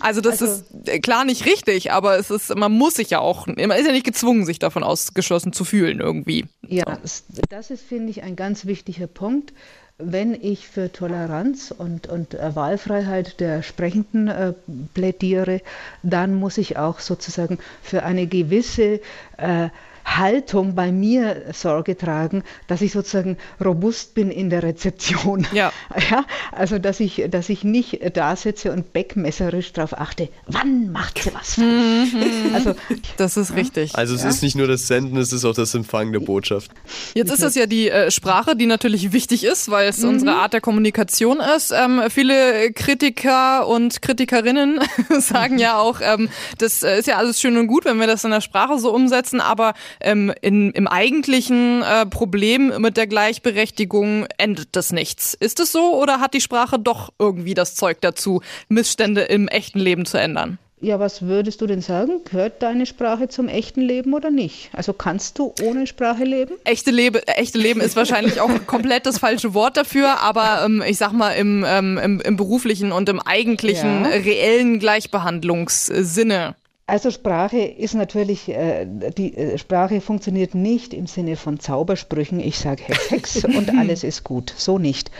Also das Also- ist äh, klar nicht richtig, aber es ist, man muss sich ja auch, man ist ja nicht gezwungen, sich davon ausgeschlossen zu fühlen irgendwie. Ja, s- das ist, finde ich, ein ganz wichtiger Punkt. Wenn ich für Toleranz und, und äh, Wahlfreiheit der Sprechenden äh, plädiere, dann muss ich auch sozusagen für eine gewisse äh, Haltung bei mir Sorge tragen, dass ich sozusagen robust bin in der Rezeption. Ja. Ja, also dass ich, dass ich nicht da sitze und beckmesserisch darauf achte, wann macht sie was falsch. Also Das ist richtig. Also es ist nicht nur das Senden, es ist auch das Empfangen der Botschaft. Jetzt ist es ja die äh, Sprache, die natürlich wichtig ist, weil es unsere Art der Kommunikation ist. Ähm, viele Kritiker und Kritikerinnen sagen ja auch, ähm, das äh, ist ja alles schön und gut, wenn wir das in der Sprache so umsetzen, aber ähm, in, im eigentlichen äh, Problem mit der Gleichberechtigung endet das nichts. Ist es so oder hat die Sprache doch irgendwie das Zeug dazu, Missstände im echten Leben zu ändern? Ja, was würdest du denn sagen? Gehört deine Sprache zum echten Leben oder nicht? Also kannst du ohne Sprache leben? Echte, Lebe, echte Leben ist wahrscheinlich auch komplett das falsche Wort dafür, aber ähm, ich sag mal im, ähm, im, im beruflichen und im eigentlichen Ja. reellen Gleichbehandlungssinne. Also Sprache ist natürlich, äh, die äh, Sprache funktioniert nicht im Sinne von Zaubersprüchen, ich sage Hex, und alles ist gut, so nicht.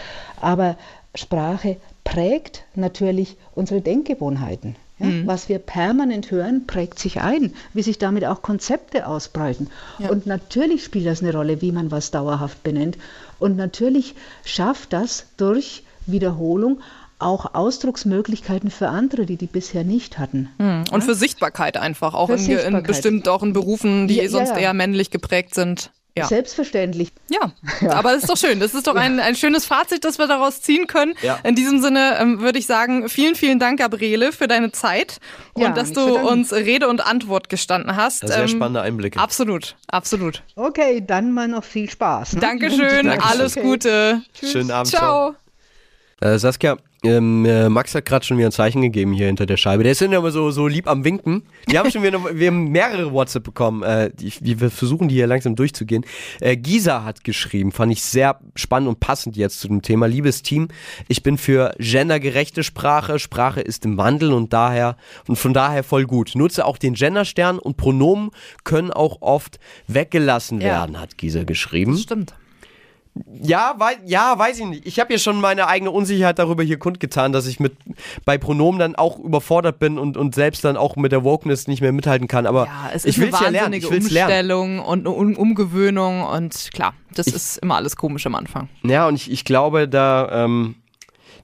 Aber Sprache prägt natürlich unsere Denkgewohnheiten. Ja? Was wir permanent hören, prägt sich ein, wie sich damit auch Konzepte ausbreiten. Und natürlich spielt das eine Rolle, wie man was dauerhaft benennt. Und natürlich schafft das durch Wiederholung auch Ausdrucksmöglichkeiten für andere, die die bisher nicht hatten. Und für Sichtbarkeit einfach, auch in, ge- in Sichtbarkeit. bestimmt auch in Berufen, die Ja, ja, sonst ja. eher männlich geprägt sind. Ja. Selbstverständlich. Ja, aber das ist doch schön. Das ist doch ein, ein schönes Fazit, das wir daraus ziehen können. Ja. In diesem Sinne ähm, würde ich sagen, vielen, vielen Dank, Gabriele, für deine Zeit Ja, und dass du uns Rede und Antwort gestanden hast. Sehr Ähm, spannende Einblicke. Absolut, absolut. Okay, dann mal noch viel Spaß. Ne? Dankeschön, Dankeschön. alles Gute. Schönen Abend. Ciao. Äh, Saskia, ähm, äh, Max hat gerade schon wieder ein Zeichen gegeben hier hinter der Scheibe. Der ist immer so, so lieb am Winken. Wir haben schon wieder, wir haben mehrere WhatsApp bekommen. Äh, die, wir versuchen die hier langsam durchzugehen. Äh, Gisa hat geschrieben, fand ich sehr spannend und passend jetzt zu dem Thema. Liebes Team, ich bin für gendergerechte Sprache. Sprache ist im Wandel und daher und von daher voll gut. Nutze auch den Genderstern und Pronomen können auch oft weggelassen Ja. werden, hat Gisa geschrieben. Stimmt. Ja, wei ja, weiß ich nicht. Ich habe ja schon meine eigene Unsicherheit darüber hier kundgetan, dass ich mit bei Pronomen dann auch überfordert bin und, und selbst dann auch mit der Wokeness nicht mehr mithalten kann. Aber Ja, es ich ist will eine ja lernen. wahnsinnige Ich will's lernen. Umstellung und eine um Umgewöhnung und klar, das ist immer alles komisch am Anfang. Ja, und ich, ich glaube, da, ähm,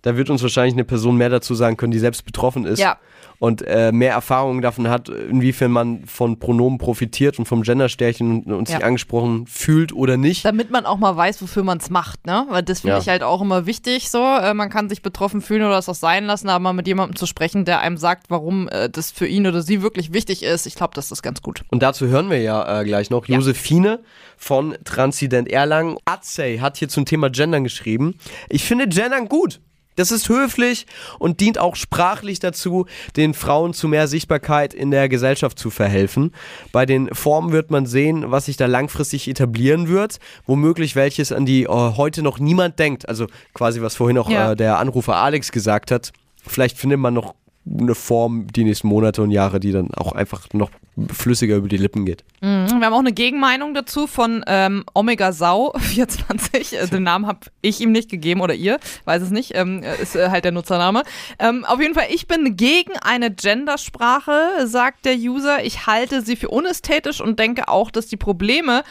da wird uns wahrscheinlich eine Person mehr dazu sagen können, die selbst betroffen ist. Ja. Und äh, mehr Erfahrung davon hat, inwiefern man von Pronomen profitiert und vom Gendersternchen und, und sich Ja. angesprochen fühlt oder nicht. Damit man auch mal weiß, wofür man es macht, ne? Weil das finde Ja. ich halt auch immer wichtig so. Äh, man kann sich betroffen fühlen oder es auch sein lassen, aber mal mit jemandem zu sprechen, der einem sagt, warum äh, das für ihn oder sie wirklich wichtig ist, ich glaube, das ist ganz gut. Und dazu hören wir ja äh, gleich noch Ja. Josephine von Transident Erlangen. Atzey hat hier zum Thema Gendern geschrieben. Ich finde Gendern gut. Das ist höflich und dient auch sprachlich dazu, den Frauen zu mehr Sichtbarkeit in der Gesellschaft zu verhelfen. Bei den Formen wird man sehen, was sich da langfristig etablieren wird, womöglich welches an die äh, heute noch niemand denkt. Also quasi was vorhin auch Ja. äh, der Anrufer Alex gesagt hat. Vielleicht findet man noch eine Form die nächsten Monate und Jahre, die dann auch einfach noch flüssiger über die Lippen geht. Mhm. Wir haben auch eine Gegenmeinung dazu von ähm, Omega Sau 24. Äh, Den Namen habe ich ihm nicht gegeben oder ihr, weiß es nicht, ähm, äh, ist äh, halt der Nutzername. Ähm, auf jeden Fall, ich bin gegen eine Gendersprache, sagt der User. Ich halte sie für unästhetisch und denke auch, dass die Probleme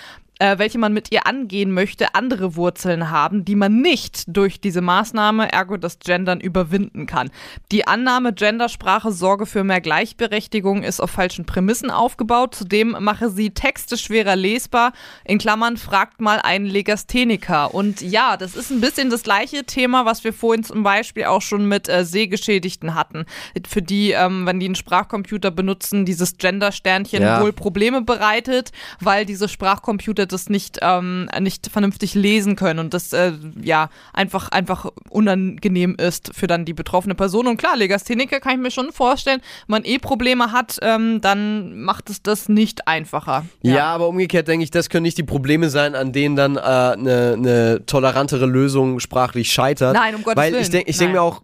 äh, welche man mit ihr angehen möchte, andere Wurzeln haben, die man nicht durch diese Maßnahme, ergo das Gendern, überwinden kann. Die Annahme, Gendersprache sorge für mehr Gleichberechtigung, ist auf falschen Prämissen aufgebaut. Zudem mache sie Texte schwerer lesbar. In Klammern fragt mal einen Legastheniker. Und ja, das ist ein bisschen das gleiche Thema, was wir vorhin zum Beispiel auch schon mit äh, Sehgeschädigten hatten. Für die, ähm, wenn die einen Sprachcomputer benutzen, dieses Gender-Sternchen Ja. wohl Probleme bereitet, weil diese Sprachcomputer das nicht, ähm, nicht vernünftig lesen können und das äh, ja einfach, einfach unangenehm ist für dann die betroffene Person. Und klar, Legastheniker kann ich mir schon vorstellen, wenn man eh Probleme hat, ähm, dann macht es das nicht einfacher. Ja, aber umgekehrt denke ich, das können nicht die Probleme sein, an denen dann eine äh, ne- ne tolerantere Lösung sprachlich scheitert. Nein, um Gottes Weil Willen. ich denke ich denk mir auch,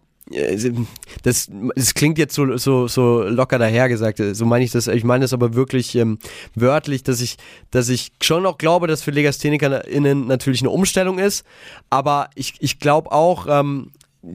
das, das klingt jetzt so, so, so locker dahergesagt, so meine ich das, ich meine das aber wirklich ähm, wörtlich, dass ich, dass ich schon auch glaube, dass für LegasthenikerInnen natürlich eine Umstellung ist, aber ich, ich glaube auch, ähm,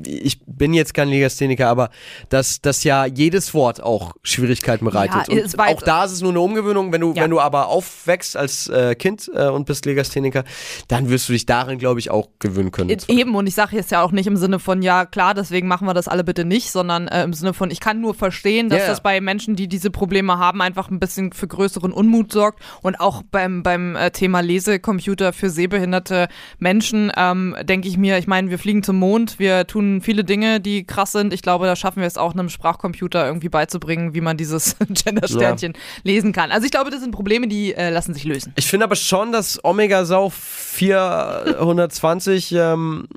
ich bin jetzt kein Legastheniker, aber dass, dass ja jedes Wort auch Schwierigkeiten bereitet. Ja, und auch da ist es nur eine Umgewöhnung. Wenn du, Ja. wenn du aber aufwächst als äh, Kind äh, und bist Legastheniker, dann wirst du dich darin, glaube ich, auch gewöhnen können. E- Eben, und ich sage jetzt ja auch nicht im Sinne von, ja klar, deswegen machen wir das alle bitte nicht, sondern äh, im Sinne von, ich kann nur verstehen, dass ja. das bei Menschen, die diese Probleme haben, einfach ein bisschen für größeren Unmut sorgt. Und auch beim, beim äh, Thema Lesecomputer für sehbehinderte Menschen ähm, denke ich mir, ich meine, wir fliegen zum Mond, wir tun viele Dinge, die krass sind. Ich glaube, da schaffen wir es auch einem Sprachcomputer irgendwie beizubringen, wie man dieses Gender-Sternchen lesen kann. Also ich glaube, das sind Probleme, die äh, lassen sich lösen. Ich finde aber schon, dass Omega Sau 420 ähm,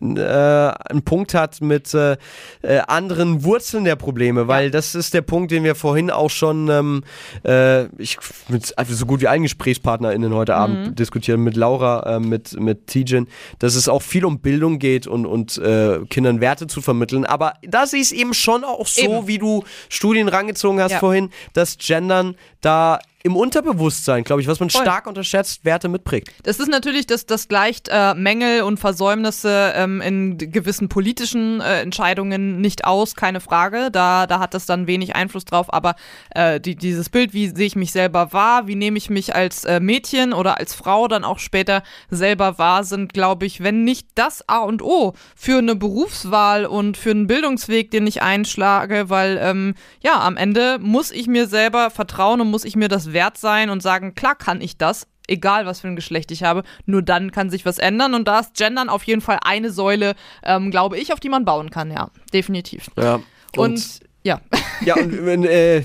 äh, einen Punkt hat mit äh, äh, anderen Wurzeln der Probleme, weil das ist der Punkt, den wir vorhin auch schon ähm, äh, ich, mit also so gut wie allen GesprächspartnerInnen heute Abend diskutieren, mit Laura, äh, mit, mit Tijen, dass es auch viel um Bildung geht und, und äh, Kindern Werte zu vermitteln. Aber da sehe ich es eben schon auch so, Eben. wie du Studien rangezogen hast Ja. vorhin, dass Gendern da im Unterbewusstsein, glaube ich, was man Voll. stark unterschätzt, Werte mitprägt. Das ist natürlich, das, das gleicht äh, Mängel und Versäumnisse ähm, in gewissen politischen äh, Entscheidungen nicht aus, keine Frage. Da, da hat das dann wenig Einfluss drauf. Aber äh, die, dieses Bild, wie sehe ich mich selber wahr, wie nehme ich mich als äh, Mädchen oder als Frau dann auch später selber wahr, sind, glaube ich, wenn nicht das A und O für eine Berufswahl und für einen Bildungsweg, den ich einschlage, weil ähm, ja, am Ende muss ich mir selber vertrauen und muss ich mir das wert sein und sagen, klar kann ich das, egal was für ein Geschlecht ich habe, nur dann kann sich was ändern und da ist Gendern auf jeden Fall eine Säule, ähm, glaube ich, auf die man bauen kann, ja, definitiv. Ja. Und, ja, ja, und wenn, äh,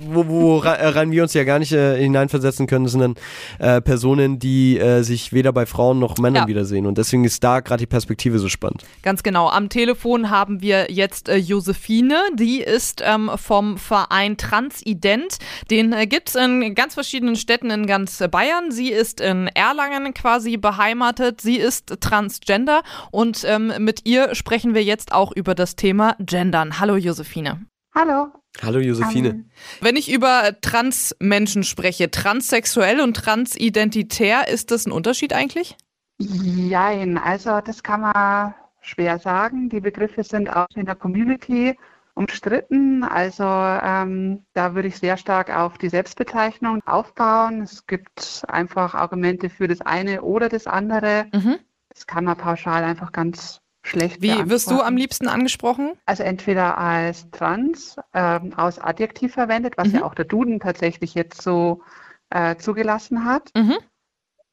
wo, wo rein wir uns ja gar nicht äh, hineinversetzen können, sind dann äh, Personen, die äh, sich weder bei Frauen noch Männern Ja. wiedersehen. Und deswegen ist da gerade die Perspektive so spannend. Ganz genau. Am Telefon haben wir jetzt äh, Josephine. Die ist ähm, vom Verein Transident. Den äh, gibt es in ganz verschiedenen Städten in ganz äh, Bayern. Sie ist in Erlangen quasi beheimatet. Sie ist Transgender und ähm, mit ihr sprechen wir jetzt auch über das Thema Gendern. Hallo Josephine. Hallo. Hallo Josephine. Ähm, Wenn ich über Transmenschen spreche, transsexuell und transidentitär, ist das ein Unterschied eigentlich? Jein, also das kann man schwer sagen. Die Begriffe sind auch in der Community umstritten. Also ähm, da würde ich sehr stark auf die Selbstbezeichnung aufbauen. Es gibt einfach Argumente für das eine oder das andere. Mhm. Das kann man pauschal einfach ganz schlecht Wie wirst du am liebsten angesprochen? Also entweder als trans ähm, aus Adjektiv verwendet, was Mhm. ja auch der Duden tatsächlich jetzt so äh, zugelassen hat, Mhm.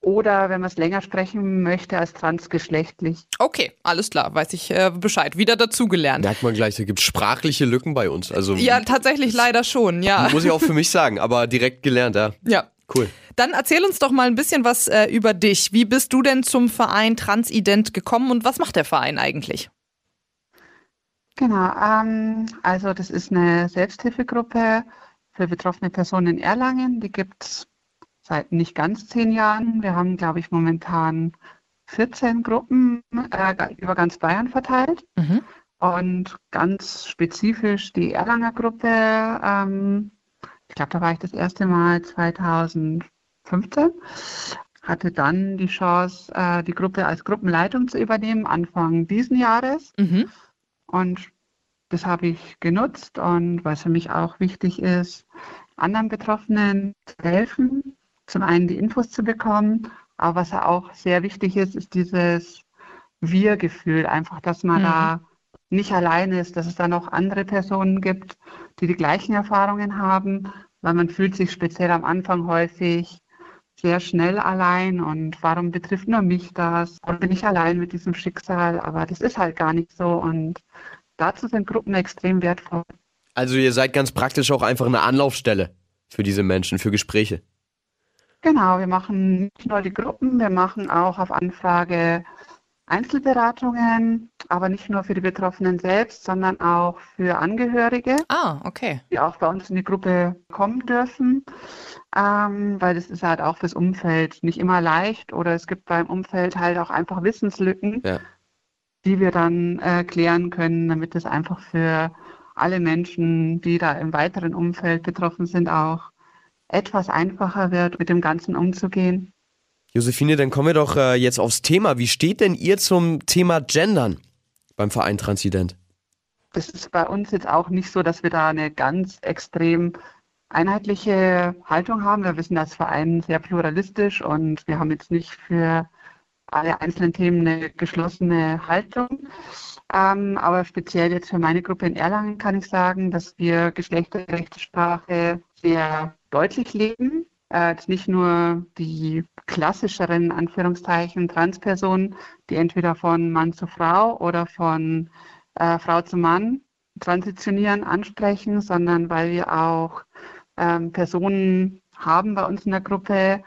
oder wenn man es länger sprechen möchte, als transgeschlechtlich. Okay, alles klar, weiß ich äh, Bescheid. Wieder dazugelernt. Merkt man gleich, da gibt es sprachliche Lücken bei uns. Also Ja, tatsächlich leider schon, ja. muss ich auch für mich sagen, aber direkt gelernt, ja. Ja. Cool. Dann erzähl uns doch mal ein bisschen was äh, über dich. Wie bist du denn zum Verein Transident gekommen und was macht der Verein eigentlich? Genau, ähm, also das ist eine Selbsthilfegruppe für betroffene Personen in Erlangen. Die gibt es seit nicht ganz zehn Jahren. Wir haben, glaube ich, momentan 14 Gruppen äh, über ganz Bayern verteilt. Mhm. Und ganz spezifisch die Erlanger Gruppe, ähm, ich glaube, da war ich das erste Mal 2015, hatte dann die Chance, äh, die Gruppe als Gruppenleitung zu übernehmen, Anfang diesen Jahres. Mhm. Und das habe ich genutzt und was für mich auch wichtig ist, anderen Betroffenen zu helfen, zum einen die Infos zu bekommen, aber was auch sehr wichtig ist, ist dieses Wir-Gefühl, einfach, dass man Mhm. da nicht allein ist, dass es da noch andere Personen gibt, die die gleichen Erfahrungen haben, weil man fühlt sich speziell am Anfang häufig sehr schnell allein und warum betrifft nur mich das und bin ich allein mit diesem Schicksal, aber das ist halt gar nicht so und dazu sind Gruppen extrem wertvoll. Also ihr seid ganz praktisch auch einfach eine Anlaufstelle für diese Menschen, für Gespräche. Genau, wir machen nicht nur die Gruppen, wir machen auch auf Anfrage Einzelberatungen, aber nicht nur für die Betroffenen selbst, sondern auch für Angehörige, Ah, okay. die auch bei uns in die Gruppe kommen dürfen, ähm, weil das ist halt auch fürs Umfeld nicht immer leicht oder es gibt beim Umfeld halt auch einfach Wissenslücken, Ja. die wir dann äh, klären können, damit es einfach für alle Menschen, die da im weiteren Umfeld betroffen sind, auch etwas einfacher wird, mit dem Ganzen umzugehen. Josephine, dann kommen wir doch äh, jetzt aufs Thema. Wie steht denn ihr zum Thema Gendern beim Verein Transident? Das ist bei uns jetzt auch nicht so, dass wir da eine ganz extrem einheitliche Haltung haben. Wir sind als Verein sehr pluralistisch und wir haben jetzt nicht für alle einzelnen Themen eine geschlossene Haltung. Ähm, aber speziell jetzt für meine Gruppe in Erlangen kann ich sagen, dass wir geschlechtergerechte Sprache sehr deutlich leben. Äh, nicht nur die klassischeren Anführungszeichen Transpersonen, die entweder von Mann zu Frau oder von äh, Frau zu Mann transitionieren, ansprechen, sondern weil wir auch ähm, Personen haben bei uns in der Gruppe,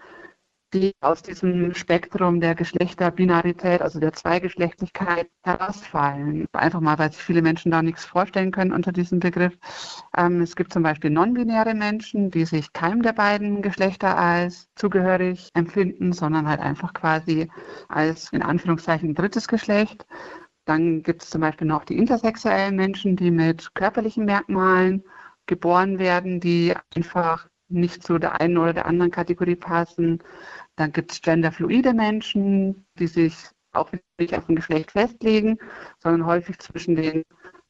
die aus diesem Spektrum der Geschlechterbinarität, also der Zweigeschlechtlichkeit herausfallen. Einfach mal, weil sich viele Menschen da nichts vorstellen können unter diesem Begriff. Ähm, es gibt zum Beispiel non-binäre Menschen, die sich keinem der beiden Geschlechter als zugehörig empfinden, sondern halt einfach quasi als in Anführungszeichen drittes Geschlecht. Dann gibt es zum Beispiel noch die intersexuellen Menschen, die mit körperlichen Merkmalen geboren werden, die einfach nicht zu der einen oder der anderen Kategorie passen. Dann gibt es genderfluide Menschen, die sich auch nicht auf ein Geschlecht festlegen, sondern häufig zwischen den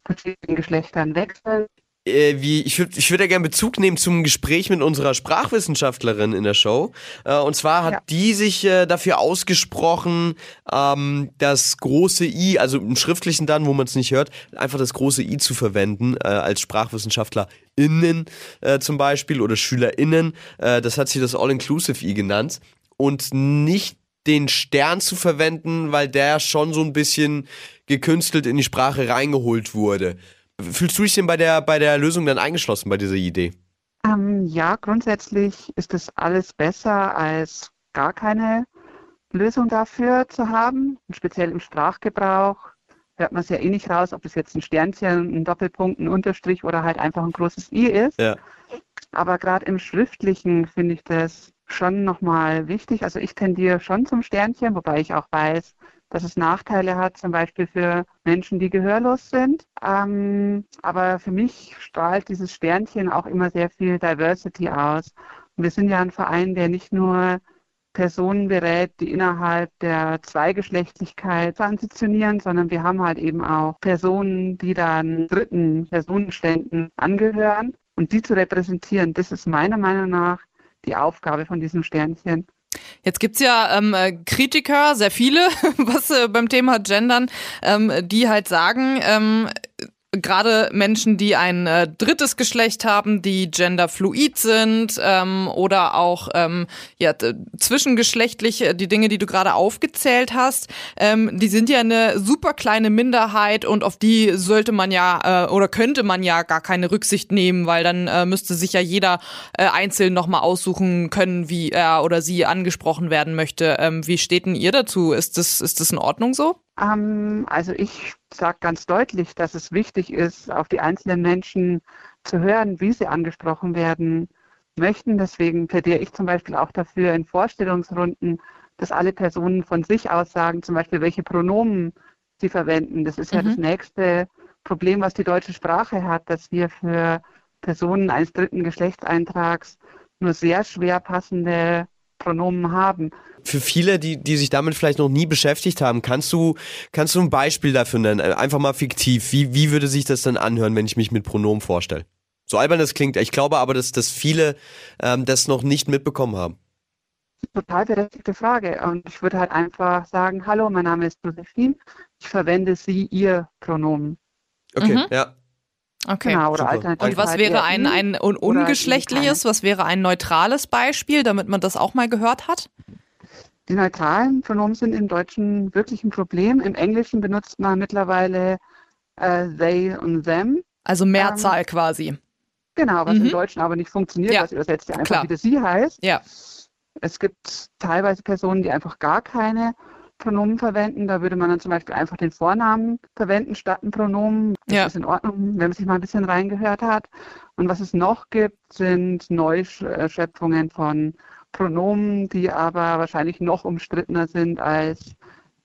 verschiedenen Geschlechtern wechseln. Äh, wie, ich würde ich würd ja gerne Bezug nehmen zum Gespräch mit unserer Sprachwissenschaftlerin in der Show. Äh, und zwar hat Ja. die sich äh, dafür ausgesprochen, ähm, das große I, also im Schriftlichen dann, wo man es nicht hört, einfach das große I zu verwenden äh, als SprachwissenschaftlerInnen äh, zum Beispiel oder SchülerInnen. Äh, das hat sie das All-Inclusive I genannt. Und nicht den Stern zu verwenden, weil der schon so ein bisschen gekünstelt in die Sprache reingeholt wurde. Fühlst du dich denn bei der, bei der Lösung dann eingeschlossen bei dieser Idee? Ähm, ja, grundsätzlich ist es alles besser, als gar keine Lösung dafür zu haben. Und speziell im Sprachgebrauch hört man es ja eh nicht raus, ob es jetzt ein Sternchen, ein Doppelpunkt, ein Unterstrich oder halt einfach ein großes I ist. Ja. Aber gerade im Schriftlichen finde ich das schon nochmal wichtig. Also ich tendiere schon zum Sternchen, wobei ich auch weiß, dass es Nachteile hat, zum Beispiel für Menschen, die gehörlos sind. Ähm, aber für mich strahlt dieses Sternchen auch immer sehr viel Diversity aus. Und wir sind ja ein Verein, der nicht nur Personen berät, die innerhalb der Zweigeschlechtlichkeit transitionieren, sondern wir haben halt eben auch Personen, die dann dritten Personenständen angehören. Und die zu repräsentieren, das ist meiner Meinung nach die Aufgabe von diesem Sternchen. Jetzt gibt's ja ähm, äh, Kritiker, sehr viele, was äh, beim Thema Gendern, ähm, die halt sagen, ähm, gerade Menschen, die ein äh, drittes Geschlecht haben, die genderfluid sind ähm, oder auch ähm, ja, zwischengeschlechtlich, äh, die Dinge, die du gerade aufgezählt hast, ähm, die sind ja eine super kleine Minderheit und auf die sollte man ja äh, oder könnte man ja gar keine Rücksicht nehmen, weil dann äh, müsste sich ja jeder äh, einzeln nochmal aussuchen können, wie er oder sie angesprochen werden möchte. Ähm, wie steht denn ihr dazu? Ist das, ist das in Ordnung so? Ähm, also ich sage ganz deutlich, dass es wichtig ist, auf die einzelnen Menschen zu hören, wie sie angesprochen werden möchten. Deswegen plädiere ich zum Beispiel auch dafür in Vorstellungsrunden, dass alle Personen von sich aus sagen, zum Beispiel, welche Pronomen sie verwenden. Das ist ja das mhm. nächste Problem, was die deutsche Sprache hat, dass wir für Personen eines dritten Geschlechtseintrags nur sehr schwer passende Pronomen haben für viele, die, die sich damit vielleicht noch nie beschäftigt haben, kannst du, kannst du ein Beispiel dafür nennen? Einfach mal fiktiv. Wie, wie würde sich das dann anhören, wenn ich mich mit Pronomen vorstelle? So albern das klingt. Ich glaube aber, dass, dass viele ähm, das noch nicht mitbekommen haben. Total berechtigte Frage. Und ich würde halt einfach sagen, hallo, mein Name ist Josephine. Ich verwende Sie, Ihr Pronomen. Okay, mhm. ja. Okay. Genau, oder alternativ Und was halt wäre ein, ein un ungeschlechtliches, was wäre ein neutrales Beispiel, damit man das auch mal gehört hat? Die neutralen Pronomen sind im Deutschen wirklich ein Problem. Im Englischen benutzt man mittlerweile äh, they und them. Also Mehrzahl ähm, quasi. Genau, was mhm. im Deutschen aber nicht funktioniert, ja. das übersetzt ja einfach Klar. wieder sie heißt. Ja. Es gibt teilweise Personen, die einfach gar keine Pronomen verwenden. Da würde man dann zum Beispiel einfach den Vornamen verwenden statt ein Pronomen. Das ja. ist in Ordnung, wenn man sich mal ein bisschen reingehört hat. Und was es noch gibt, sind Neuschöpfungen von Pronomen, die aber wahrscheinlich noch umstrittener sind als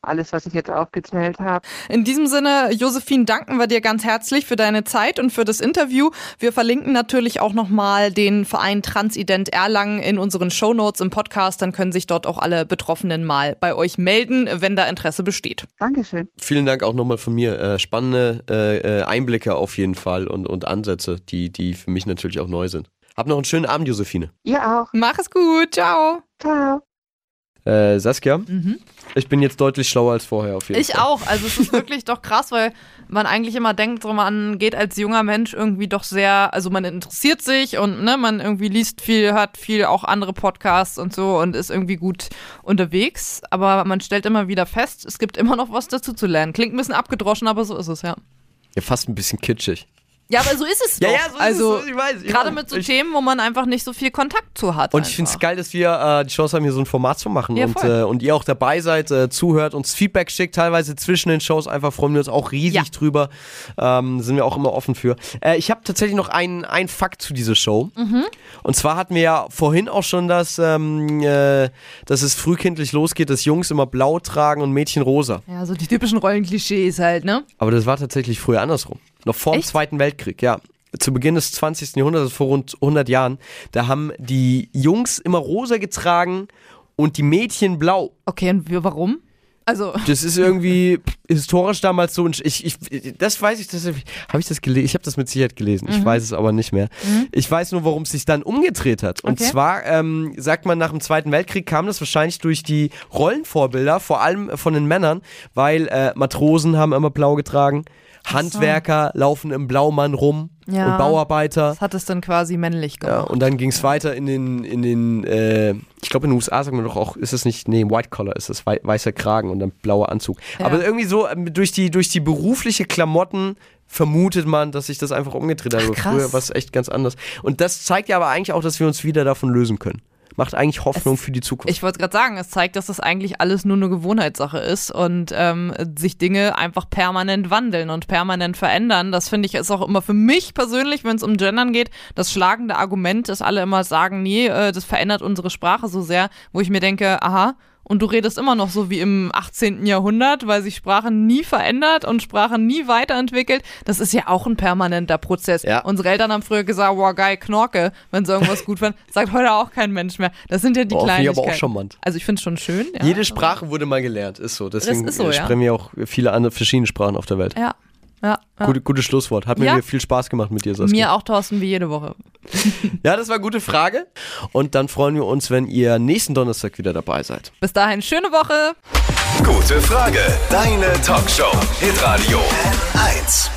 alles, was ich jetzt aufgezählt habe. In diesem Sinne, Josephine, danken wir dir ganz herzlich für deine Zeit und für das Interview. Wir verlinken natürlich auch nochmal den Verein Transident Erlangen in unseren Shownotes im Podcast. Dann können sich dort auch alle Betroffenen mal bei euch melden, wenn da Interesse besteht. Dankeschön. Vielen Dank auch nochmal von mir. Äh, spannende äh, Einblicke auf jeden Fall und, und Ansätze, die, die für mich natürlich auch neu sind. Hab noch einen schönen Abend, Josephine. Ihr auch. Mach es gut. Ciao. Ciao. Äh, Saskia, mhm. ich bin jetzt deutlich schlauer als vorher auf jeden ich Fall. Ich auch. Also es ist wirklich doch krass, weil man eigentlich immer denkt, so man geht als junger Mensch irgendwie doch sehr, also man interessiert sich und ne, man irgendwie liest viel, hört viel, auch andere Podcasts und so und ist irgendwie gut unterwegs. Aber man stellt immer wieder fest, es gibt immer noch was dazu zu lernen. Klingt ein bisschen abgedroschen, aber so ist es, ja. Ja, fast ein bisschen kitschig. Ja, aber so ist es doch. Ja, ja, so also, ist es. Ich weiß. Gerade mit so ich, Themen, wo man einfach nicht so viel Kontakt zu hat. Und einfach. ich finde es geil, dass wir äh, die Chance haben, hier so ein Format zu machen ja, und, äh, und ihr auch dabei seid, äh, zuhört, uns Feedback schickt, teilweise zwischen den Shows. Einfach freuen wir uns auch riesig ja. drüber. Ähm, sind wir auch immer offen für. Äh, ich habe tatsächlich noch einen, einen Fakt zu dieser Show. Mhm. Und zwar hatten wir ja vorhin auch schon das, ähm, äh, dass es frühkindlich losgeht, dass Jungs immer blau tragen und Mädchen rosa. Ja, so die typischen Rollenklischees halt, ne? Aber das war tatsächlich früher andersrum. Noch vor Echt? dem Zweiten Weltkrieg, ja zu Beginn des 20. Jahrhunderts, vor rund 100 Jahren, da haben die Jungs immer rosa getragen und die Mädchen blau. Okay, und warum? Also. Das ist irgendwie historisch damals so. Ich, ich, das weiß ich, das habe ich das gelesen. Ich habe das mit Sicherheit gelesen. Mhm. Ich weiß es aber nicht mehr. Mhm. Ich weiß nur, warum es sich dann umgedreht hat. Und okay. zwar ähm, sagt man, nach dem Zweiten Weltkrieg kam das wahrscheinlich durch die Rollenvorbilder, vor allem von den Männern, weil äh, Matrosen haben immer blau getragen. Handwerker so. laufen im Blaumann rum ja, und Bauarbeiter. Das hat es dann quasi männlich gemacht. Ja, und dann ging es weiter in den, in den äh, ich glaube in den USA sagen wir doch auch, ist es nicht, nee, White Collar ist es, weißer Kragen und dann blauer Anzug. Ja. Aber irgendwie so ähm, durch die, durch die berufliche Klamotten vermutet man, dass sich das einfach umgedreht hat. Ach, Früher war es echt ganz anders. Und das zeigt ja aber eigentlich auch, dass wir uns wieder davon lösen können macht eigentlich Hoffnung es, für die Zukunft. Ich wollte gerade sagen, es zeigt, dass das eigentlich alles nur eine Gewohnheitssache ist und ähm, sich Dinge einfach permanent wandeln und permanent verändern. Das finde ich ist auch immer für mich persönlich, wenn es um Gendern geht, das schlagende Argument, dass alle immer sagen, nee, äh, das verändert unsere Sprache so sehr, wo ich mir denke, aha, und du redest immer noch so wie im 18. Jahrhundert, weil sich Sprache nie verändert und Sprache nie weiterentwickelt. Das ist ja auch ein permanenter Prozess. Ja. Unsere Eltern haben früher gesagt, wow, geil, Knorke, wenn sie irgendwas gut fanden. Sagt heute auch kein Mensch mehr. Das sind ja die oh, Kleinigkeiten. aber auch charmant. Also ich finde es schon schön. Ja. Jede Sprache wurde mal gelernt, ist so. Deswegen ist so, sprechen wir auch viele andere verschiedene Sprachen auf der Welt. Ja. Ja, ja. Gute, gutes Schlusswort. Hat mir Ja. viel Spaß gemacht mit dir, Saskia. Mir auch, Thorsten, wie jede Woche. Ja, das war eine gute Frage. Und dann freuen wir uns, wenn ihr nächsten Donnerstag wieder dabei seid. Bis dahin, schöne Woche. Gute Frage. Deine Talkshow. Hitradio N1.